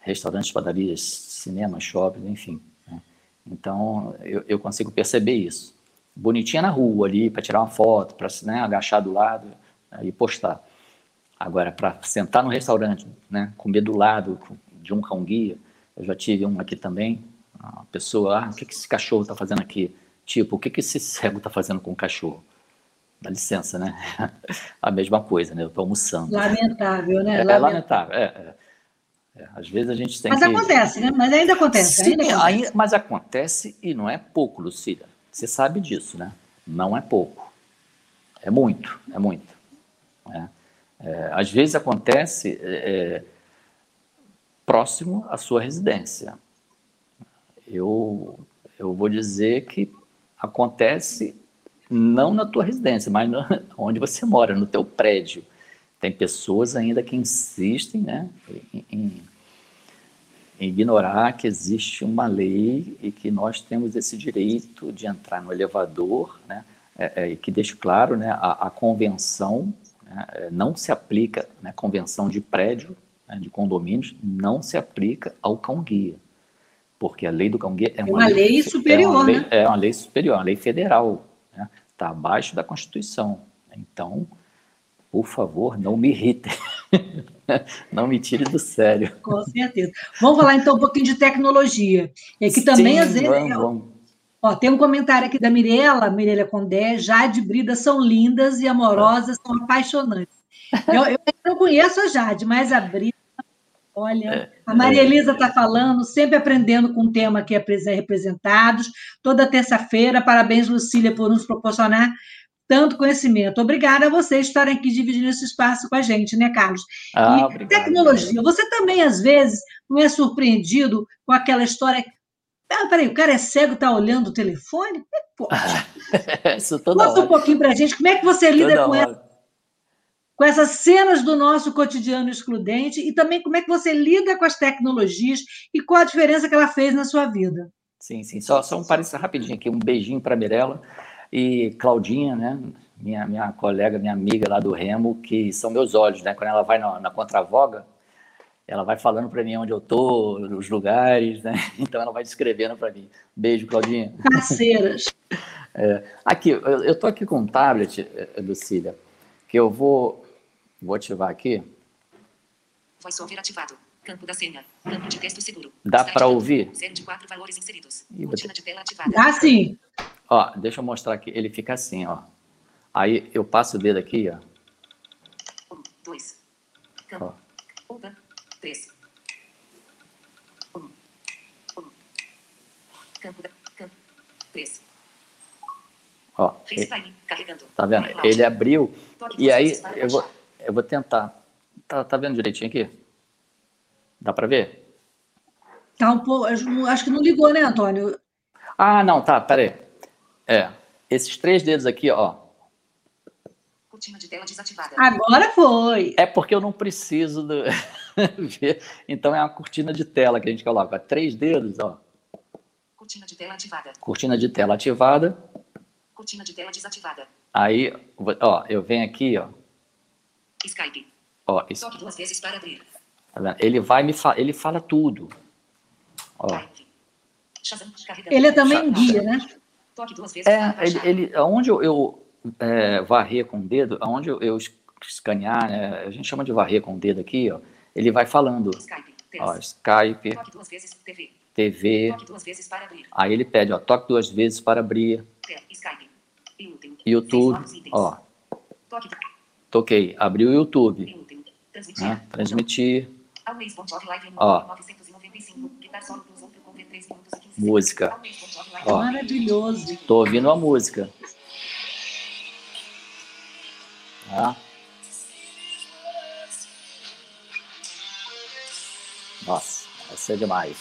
restaurantes, padarias, cinema, shopping, enfim. Então, eu, eu consigo perceber isso. Bonitinha na rua ali, para tirar uma foto, para né, agachar do lado né, e postar. Agora, para sentar no restaurante, né, comer do lado de um cão-guia, eu já tive um aqui também, uma pessoa, ah, o que, que esse cachorro está fazendo aqui? Tipo, o que, que esse cego está fazendo com o cachorro? Dá licença, né? A mesma coisa, né? Eu estou almoçando. Lamentável, né? É, lamentável. É é, é. Às vezes a gente tem Mas que... acontece, né? Mas ainda acontece. Sim, ainda acontece. Mas acontece e não é pouco, Lucília. Você sabe disso, né? Não é pouco. É muito, é muito. É. É, às vezes acontece é, é próximo à sua residência. Eu, eu vou dizer que acontece não na tua residência, mas no, onde você mora, no teu prédio. Tem pessoas ainda que insistem né, em, em, ignorar que existe uma lei e que nós temos esse direito de entrar no elevador, né, é, é, e que deixe claro, né, a, a convenção né, é, não se aplica, né, convenção de prédio, né, de condomínios, não se aplica ao cão-guia, porque a lei do cão-guia é uma, uma lei, lei, superior, é uma lei, né? É uma lei superior, uma lei federal, está né, tá abaixo da Constituição. Então, por favor, não me irritem. não me tire do sério. Com certeza. Vamos falar então um pouquinho de tecnologia. É que também, Sim, às vezes. Vamos, vamos. Ó, tem um comentário aqui da Mirella, Mirella Condé, Jade Brida são lindas e amorosas, são apaixonantes. Eu, eu não conheço a Jade, mas a Brida, olha, é, a Maria é. Elisa está falando, sempre aprendendo com o tema que é representados, toda terça-feira. Parabéns, Lucília, por nos proporcionar tanto conhecimento. Obrigada a vocês estarem aqui dividindo esse espaço com a gente, né, Carlos? Ah, e obrigado. tecnologia, você também, às vezes, não é surpreendido com aquela história. Ah, peraí, o cara é cego, está olhando o telefone? Isso toda Conta um pouquinho para a gente, como é que você lida com, essa, com essas cenas do nosso cotidiano excludente e também como é que você lida com as tecnologias e qual a diferença que ela fez na sua vida? Sim, sim. Só, só um parênteses rapidinho aqui, um beijinho para a Mirella. E Claudinha, né? minha, minha colega, minha amiga lá do Remo, que são meus olhos, né? Quando ela vai na, na contravoga, ela vai falando para mim onde eu tô, os lugares, né? Então ela vai descrevendo para mim. Beijo, Claudinha. Parceiras. É, aqui, eu, eu tô aqui com um tablet, eh, Lucília, que eu vou, vou ativar aqui. VoiceOver ativado. Campo da senha. Campo de texto seguro. Dá para ouvir? Série de quatro valores inseridos. Rotina de tela ativada. Dá sim. Ó, deixa eu mostrar aqui. Ele fica assim, ó. Aí eu passo o dedo aqui, ó. Um, dois. Campo. ó. Uba. Três. Um. Um. Campo da. Campo. Três. ó ele- tá vendo? Ele abriu e aí eu vou, eu vou tentar. Tá, tá vendo direitinho aqui? Dá para ver? Tá um pouco, acho que não ligou, né, Antônio? Ah, não, tá, peraí. É, esses três dedos aqui, ó. Cortina de tela desativada. Agora foi. É porque eu não preciso do... ver. Então é uma cortina de tela que a gente coloca. Três dedos, ó. Cortina de tela ativada. Cortina de tela ativada. Cortina de tela desativada. Aí, ó, eu venho aqui, ó. Skype. ó isso, Toque duas vezes para abrir. tá vendo? Ele vai me fa... ele fala tudo. Ó. Ele é também um guia, né? Toque duas vezes É, ele, ele, aonde eu, eu é, varrer com o dedo, aonde eu, eu es- escanear, né, a gente chama de varrer com o dedo aqui, ó, ele vai falando, Skype. ó. Skype, Toque duas vezes. TV. TV, Toque duas vezes para abrir. aí ele pede, ó, toque duas vezes para abrir. Skype. YouTube. YouTube, ó, Toque. toquei, abriu o YouTube, YouTube. Transmitir. né, transmitir, Ó. 995. Guitar solo plus outro com 3 minutos 15 Música. Ó. Maravilhoso. tô ouvindo a música. Tá? Nossa, vai ser demais.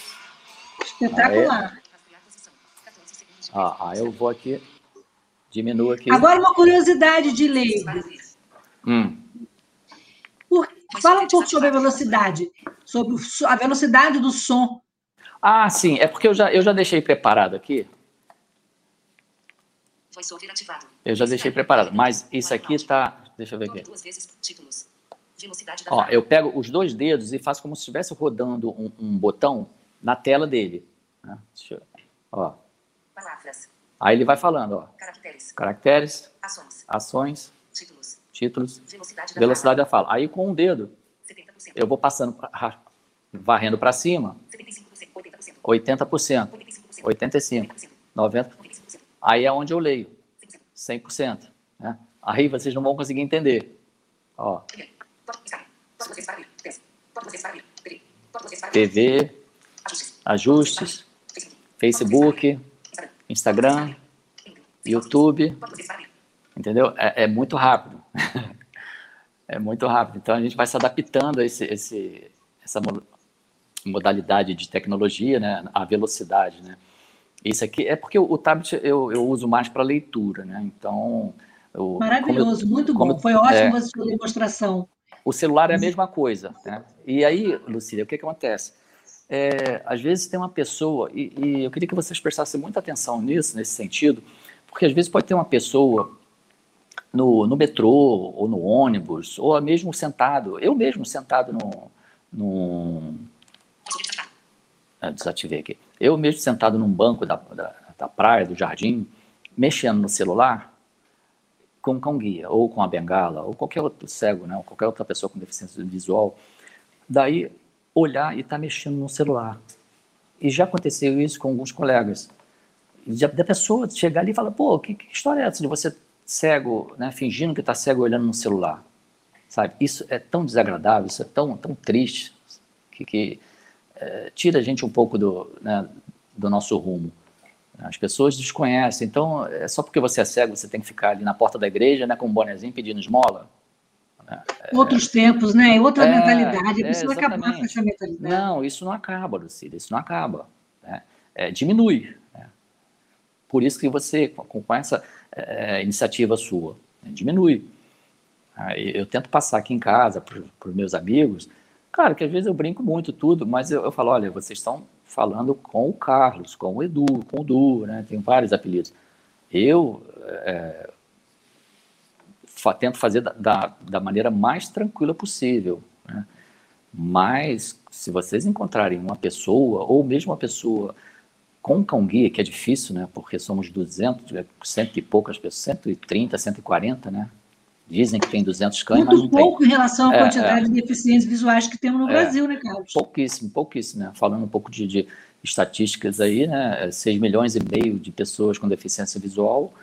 Espetacular. Rastrear posição. 14 segundos de Ó, aí eu vou aqui, diminuo aqui. Agora, uma curiosidade de leigo. abrir. Hum. Por- Fala um pouco sobre a velocidade, sobre a velocidade do som. Ah, sim, é porque eu já, eu já deixei preparado aqui. VoiceOver ativado. Eu já deixei preparado, mas isso aqui tá. Deixa eu ver aqui. duas vezes. Títulos. Velocidade da Ó, fala. eu pego os dois dedos e faço como se estivesse rodando um, um botão na tela dele. né? Deixa eu- Ó. Palavras. Aí ele vai falando, ó. Caracteres. Caracteres, Ações. ações, Títulos. títulos, Velocidade da velocidade da fala. Aí com um dedo fala. 70%. eu vou passando, varrendo para cima, 75%. 80%. 80%, 85%. 85%, 90%. 90%. 95%. Aí é onde eu leio, 100%. 100%. Né? Aí vocês não vão conseguir entender. Ó. TV. Ajustes. Facebook. Instagram. YouTube, entendeu? É, é muito rápido. é muito rápido. Então a gente vai se adaptando a esse, esse, essa modalidade de tecnologia, né? A velocidade, né? Isso aqui é porque o, o tablet eu, eu uso mais para leitura, né? Então eu- como eu- Maravilhoso, muito bom. Foi ótimo é. a sua demonstração. O celular é a mesma coisa, né? E aí, Lucília, o que, que acontece? É, às vezes tem uma pessoa, e, e eu queria que vocês prestassem muita atenção nisso, nesse sentido, porque às vezes pode ter uma pessoa no, no metrô, ou no ônibus, ou mesmo sentado, eu mesmo sentado no, desativado. Ah, desativei aqui. Eu mesmo sentado num banco da, da, da praia, do jardim, mexendo no celular, com com guia, ou com a bengala, ou qualquer outro cego, né, ou qualquer outra pessoa com deficiência visual. Daí, olhar e estar mexendo no celular. E já aconteceu isso com alguns colegas. Já- da pessoa chegar ali e falar, pô, que, que história é essa de você cego, né, fingindo que está cego olhando no celular? Sabe? Isso é tão desagradável, isso é tão, tão triste, que, que eh, tira a gente um pouco do, né, do nosso rumo. As pessoas desconhecem, então é só porque você é cego você tem que ficar ali na porta da igreja, né, com um bonezinho pedindo esmola. Outros tempos, né? Outra É, mentalidade. É, pessoa acabar com essa mentalidade. Não, isso não acaba, Lucília, isso não acaba. né? É, diminui. né? Por isso que você, com, com essa é, iniciativa sua, né, diminui. Eu tento passar aqui em casa para os meus amigos, claro que às vezes eu brinco muito tudo, mas eu, eu falo, olha, vocês estão falando com o Carlos, com o Edu, com o Du, né? tem vários apelidos. Eu, é, tento fazer da, da, da, maneira mais tranquila possível. Né? Mas, se vocês encontrarem uma pessoa, ou mesmo uma pessoa com cão guia, que é difícil, né? Porque somos 200, cento e poucas pessoas, 130, 140, né? Dizem que tem 200 cães, Muito mas não pouco tem. em relação à É, quantidade é. de deficientes visuais que temos no É. Brasil, né, Carlos? Pouquíssimo, pouquíssimo, né? Falando um pouco de, de estatísticas aí, né? 6 milhões e meio de pessoas com deficiência visual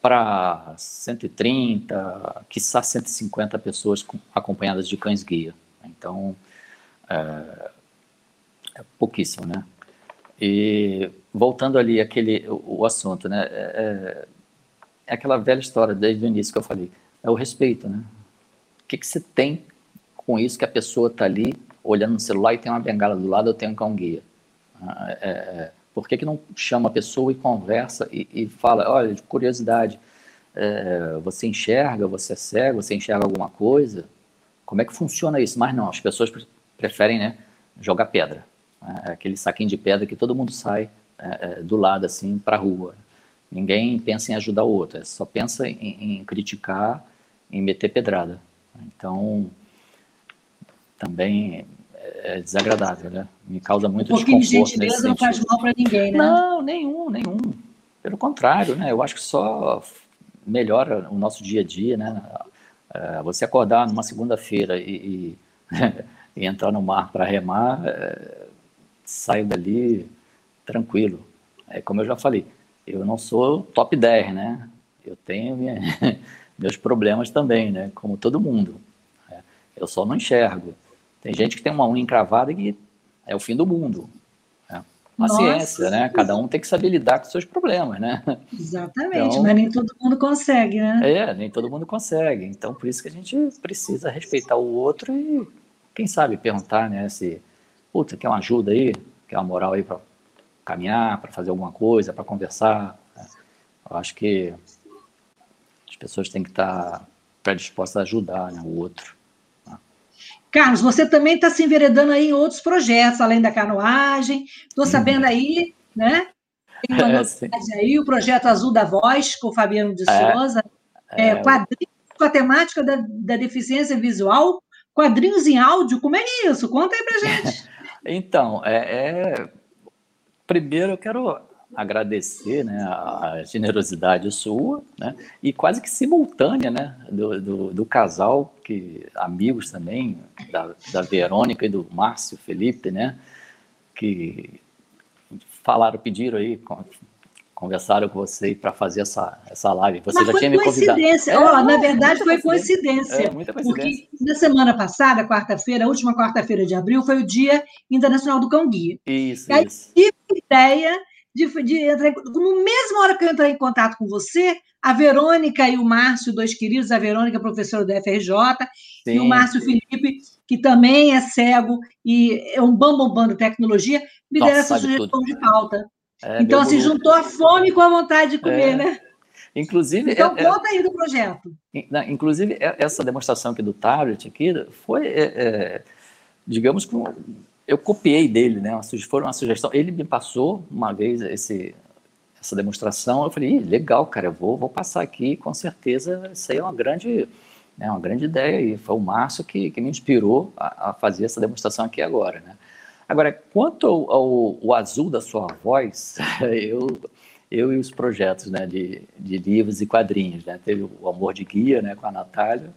para 130, quiçá 150 pessoas com- acompanhadas de cães guia. Então, é, é pouquíssimo, né? E voltando ali aquele o, o assunto, né? É, é- é aquela velha história desde o início que eu falei, é o respeito, né? O que, que você tem com isso que a pessoa está ali olhando no celular e tem uma bengala do lado, eu tenho um cão guia? Ah, é- é, por que, que não chama a pessoa e conversa e, e fala, olha, de curiosidade, é, você enxerga, você é cego, você enxerga alguma coisa? Como é que funciona isso? Mas não, as pessoas pre- preferem né, jogar pedra. né? É aquele saquinho de pedra que todo mundo sai é, é, do lado, assim, para a rua. Ninguém pensa em ajudar o outro, é só pensa em, em criticar, em meter pedrada. Então, também é desagradável, né? Me causa muito Um pouquinho de desconforto nesse gentileza não faz mal para ninguém, né? Não, nenhum, nenhum. Pelo contrário, né? Eu acho que só melhora o nosso dia a dia, né? É, você acordar numa segunda-feira e, e, e entrar no mar para remar, é, saio dali tranquilo. É como eu já falei, eu não sou top 10, né? Eu tenho minha- meus problemas também, né? Como todo mundo. né? Eu só não enxergo. Tem gente que tem uma unha encravada que é o fim do mundo. Né? Paciência, Nossa. né? Cada um tem que saber lidar com seus problemas, né? Exatamente, Então- mas nem todo mundo consegue, né? É, nem todo mundo consegue. Então, por isso que a gente precisa respeitar o outro e, quem sabe, perguntar, né? Se, puta, quer uma ajuda aí? Quer uma moral aí para caminhar, para fazer alguma coisa, para conversar? né? Eu acho que pessoas têm que estar predispostas a ajudar né, o outro. Carlos, você também está se enveredando aí em outros projetos, além da canoagem. Estou sabendo aí, né? Tem uma Uhum. É, novidade aí, o projeto Azul da Voz, com o Fabiano de É, Souza. É, É, quadrinhos com a temática da, da deficiência visual, quadrinhos em áudio, como é é isso? Conta aí pra gente. Então, é, é- primeiro eu quero agradecer né, a generosidade sua, né, e quase que simultânea né, do, do, do casal, que amigos também, da, da Verônica e do Márcio Felipe, né, que falaram, pediram aí, con- conversaram com você para fazer essa, essa live. Você Mas já foi tinha me convidado. coincidência. É, Ó, na não, verdade, foi coincidência. É, muita coincidência. Porque na semana passada, quarta-feira, a última quarta-feira de abril, foi o Dia Internacional do Cão Guia. Isso, E aí, isso. ideia de, de entrar em, no mesmo hora que eu entrei em contato com você, a Verônica e o Márcio, dois queridos, a Verônica, professora do FRJ, e o Sim, Márcio Felipe, que também é cego e é um bambambam da tecnologia, me deram essa sugestão de pauta. é, então, assim, juntou a fome com a vontade de comer, É. né? Inclusive, Então, é- é- conta aí do projeto. Inclusive, e- essa demonstração aqui do tablet aqui foi, é, é, digamos um- eu copiei dele, né? Foi uma sugestão. Ele me passou uma vez esse, essa demonstração. Eu falei, legal, cara, eu vou, vou passar aqui, com certeza isso aí é uma grande, né, uma grande ideia. E foi o Márcio que, que me inspirou a, a fazer essa demonstração aqui agora, né? Agora, quanto ao, ao- azul da sua voz, eu, eu e os projetos né, de, de livros e quadrinhos, né? Teve o Amor de Guia, né, com a Natália,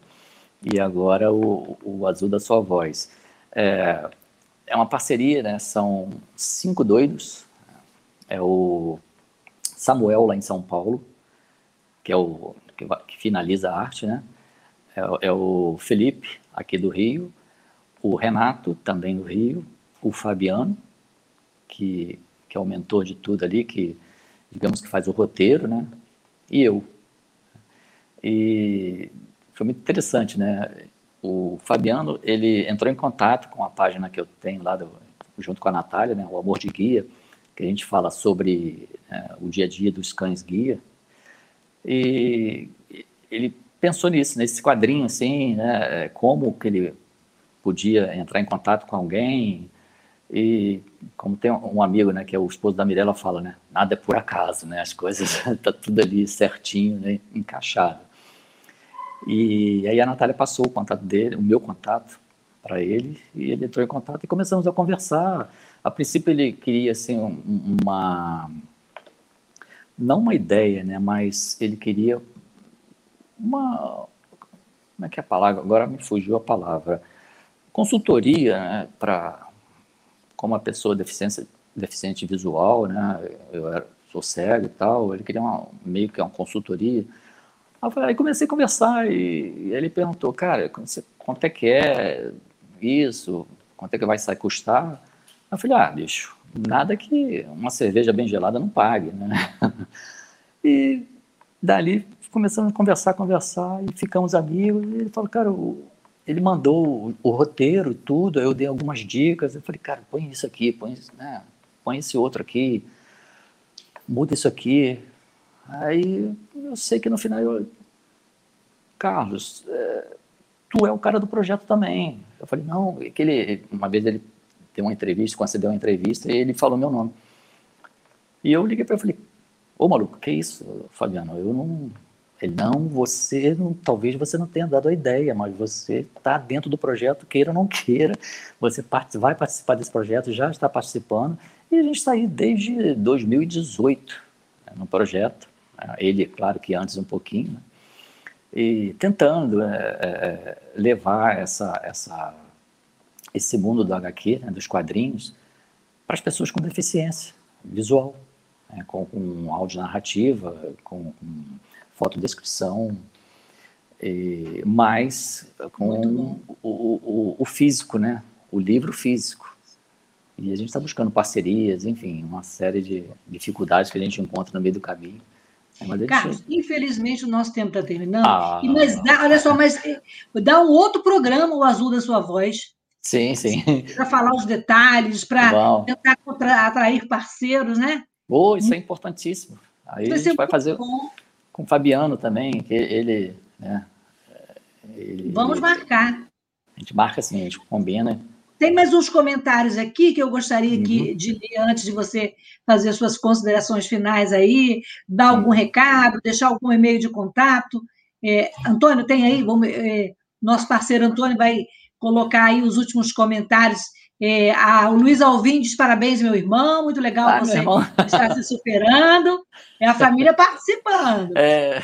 e agora o, o Azul da Sua Voz. É, é uma parceria, né? São cinco doidos. É o Samuel lá em São Paulo, que é o que, que finaliza a arte, né? É, o- é o Felipe aqui do Rio, o Renato também do Rio, o Fabiano que que é o mentor de tudo ali, que digamos que faz o roteiro, né? E eu. E foi muito interessante, né? O Fabiano, ele entrou em contato com a página que eu tenho lá, do, junto com a Natália, né? O Amor de Guia, que a gente fala sobre né, o dia a dia dos cães guia. E ele pensou nisso, nesse quadrinho, assim, né? Como que ele podia entrar em contato com alguém, e como tem um amigo, né, que é o esposo da Mirella, fala, né, nada é por acaso, né, as coisas tá tudo ali certinho, né, encaixado. E aí a Natália passou o contato dele, o meu contato, para ele, e ele entrou em contato e começamos a conversar. A princípio ele queria assim uma não uma ideia, né, mas ele queria uma como é que é a palavra? Agora me fugiu a palavra. Consultoria, né, para como uma pessoa deficiente, deficiente visual, né, eu era, sou cego e tal, ele queria uma, meio que uma consultoria. Aí comecei a conversar e, e ele perguntou, cara, quanto é que é isso? Quanto é que vai sair custar? Eu falei, ah, bicho, nada que uma cerveja bem gelada não pague, né? E dali começamos a conversar, conversar e ficamos amigos. E ele falou, cara, ele mandou o, o, roteiro, tudo, eu dei algumas dicas. Eu falei, cara, põe isso aqui, põe, né, põe esse outro aqui, muda isso aqui. Aí eu sei que no final eu, Carlos, é, tu é o cara do projeto também. Eu falei, não, que ele, uma vez ele deu uma entrevista, concedeu uma entrevista, e ele falou meu nome. E eu liguei para ele e falei, ô maluco, que isso, Fabiano? Eu não. Ele, não, você não, talvez você não tenha dado a ideia, mas você está dentro do projeto, queira ou não queira, você vai participar desse projeto, já está participando, e a gente está aí desde 2018 né, no projeto. Ele, claro que antes um pouquinho, né? e tentando é, é, levar essa, essa esse mundo do HQ, né, dos quadrinhos, para as pessoas com deficiência visual, né, com, com áudio narrativa, com, com fotodescrição, e, mas com o, o, o, físico, né, o livro físico. E a gente está buscando parcerias, enfim, uma série de dificuldades que a gente encontra no meio do caminho. Carlos, infelizmente o nosso tempo está terminando. Ah, mas dá, olha só, mas eh, dá um outro programa, o Azul da Sua Voz, Sim, sim. Para falar os detalhes, para tentar atrair parceiros, né? Oh, isso é importantíssimo. Aí vai a gente vai fazer bom. com o Fabiano também, que ele. Né, ele Vamos marcar. A gente marca assim, a gente combina. Tem mais uns comentários aqui que eu gostaria uhum. que, de ler antes de você fazer suas considerações finais aí, dar algum uhum. recado, deixar algum e-mail de contato. É, Antônio, tem aí? Vamos, é, nosso parceiro Antônio vai colocar aí os últimos comentários. É, a, o Luiz Alvim diz parabéns, meu irmão, muito legal ah, você estar se superando. É a família participando. É,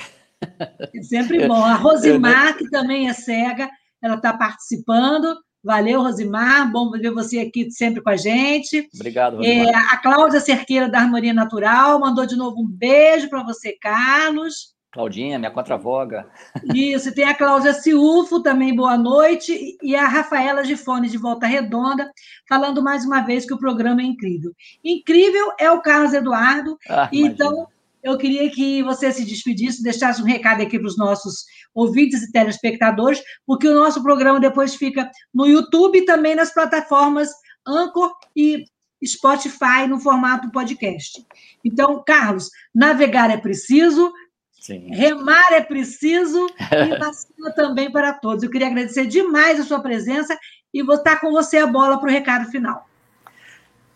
é sempre bom. A Rosimar, que também é cega, ela está participando. Valeu, Rosimar. Bom ver você aqui sempre com a gente. Obrigado, Rosimar. É, a Cláudia Cerqueira, da Harmonia Natural, mandou de novo um beijo para você, Carlos. Claudinha, minha contravoga. Isso, e tem a Cláudia Ciufo também, boa noite, e a Rafaela Gifone de Volta Redonda, falando mais uma vez que o programa é incrível. Incrível é o Carlos Eduardo, ah, então imagina. Eu queria que você se despedisse, deixasse um recado aqui para os nossos ouvintes e telespectadores, porque o nosso programa depois fica no YouTube e também nas plataformas Anchor e Spotify no formato podcast. Então, Carlos, navegar é preciso, Sim. Remar é preciso e vacina também para todos. Eu queria agradecer demais a sua presença e vou estar com você a bola para o recado final.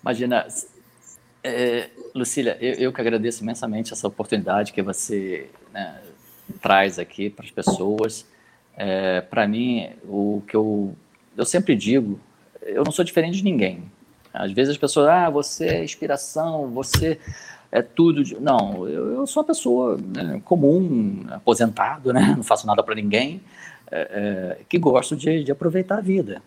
Imagina, é, Lucília, eu, eu, que agradeço imensamente essa oportunidade que você né, traz aqui para as pessoas. É, para mim, o que eu, eu sempre digo, eu não sou diferente de ninguém. Às vezes as pessoas, ah, você é inspiração, você é tudo. De... Não, eu, eu, sou uma pessoa né, comum, aposentado, né, não faço nada para ninguém, é, é, que gosto de, de, aproveitar a vida.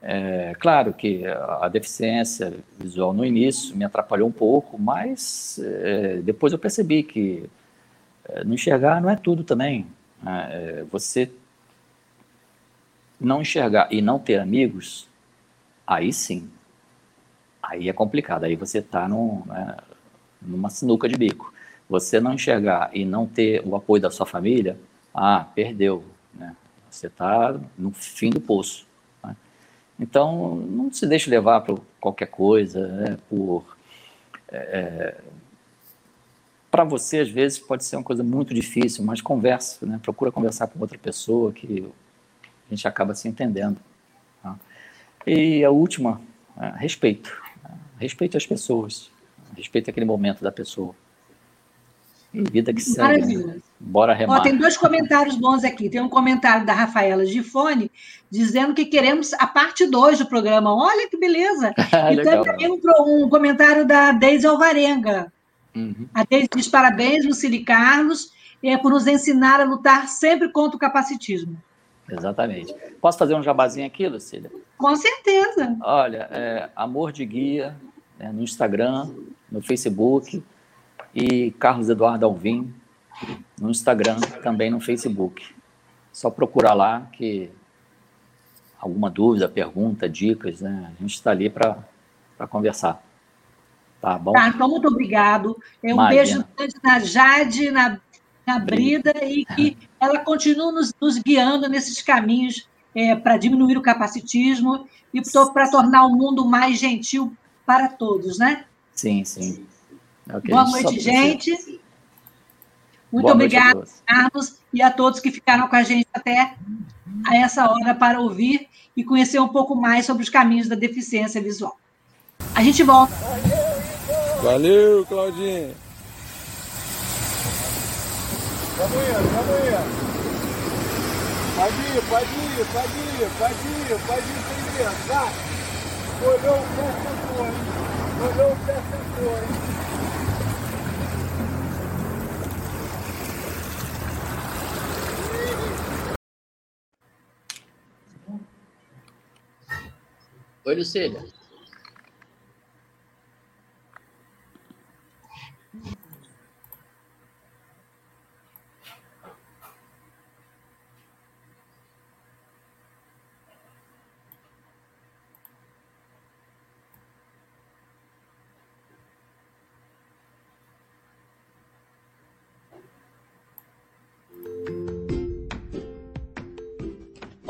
É, claro que a deficiência visual no início me atrapalhou um pouco, mas é, depois eu percebi que é, não enxergar não é tudo também. Né. É, você não enxergar e não ter amigos, aí sim, aí é complicado. Aí você está né, numa sinuca de bico. Você não enxergar e não ter o apoio da sua família, ah, perdeu. Né? Você está no fim do poço. Né? Então, não se deixe levar por qualquer coisa, né? por. É, é para você, às vezes, pode ser uma coisa muito difícil, mas conversa, né? procura conversar com outra pessoa que a gente acaba se entendendo. Tá? E a última, é, respeito. Respeite as pessoas. Respeite aquele momento da pessoa. Vida que segue. Maravilha. Bora remar. Ó, tem dois comentários bons aqui. Tem um comentário da Rafaela Gifone dizendo que queremos a parte 2 do programa. Olha que beleza! e Legal. também um, um comentário da Deise Alvarenga. Uhum. A Deise diz parabéns, Lucília e Carlos, é, por nos ensinar a lutar sempre contra o capacitismo. Exatamente. Posso fazer um jabazinho aqui, Lucília? Com certeza. Olha, é, Amor de Guia né, no Instagram, no Facebook e Carlos Eduardo Alvim no Instagram, também no Facebook. Só procurar lá que alguma dúvida, pergunta, dicas, né? A gente está ali para conversar. Tá bom? Tá, então, muito obrigado. É, um Imagina. beijo grande na Jade, na, na Brida, e que ela continue nos, nos guiando nesses caminhos para diminuir o capacitismo e para tornar o mundo mais gentil para todos, né? Sim, sim. É o que Boa gente noite, precisa. gente. Muito Boa obrigada. Carlos, e a todos que ficaram com a gente até a essa hora para ouvir e conhecer um pouco mais sobre os caminhos da deficiência visual. A gente volta. Valeu, Claudinho. Vamos indo, vamos indo. Pode ir, pode ir, pode ir, pode ir, pode ir sem vai. Olhou o pé, sentou, hein? Olhou o pé, sentou, hein? Oi, Lucília.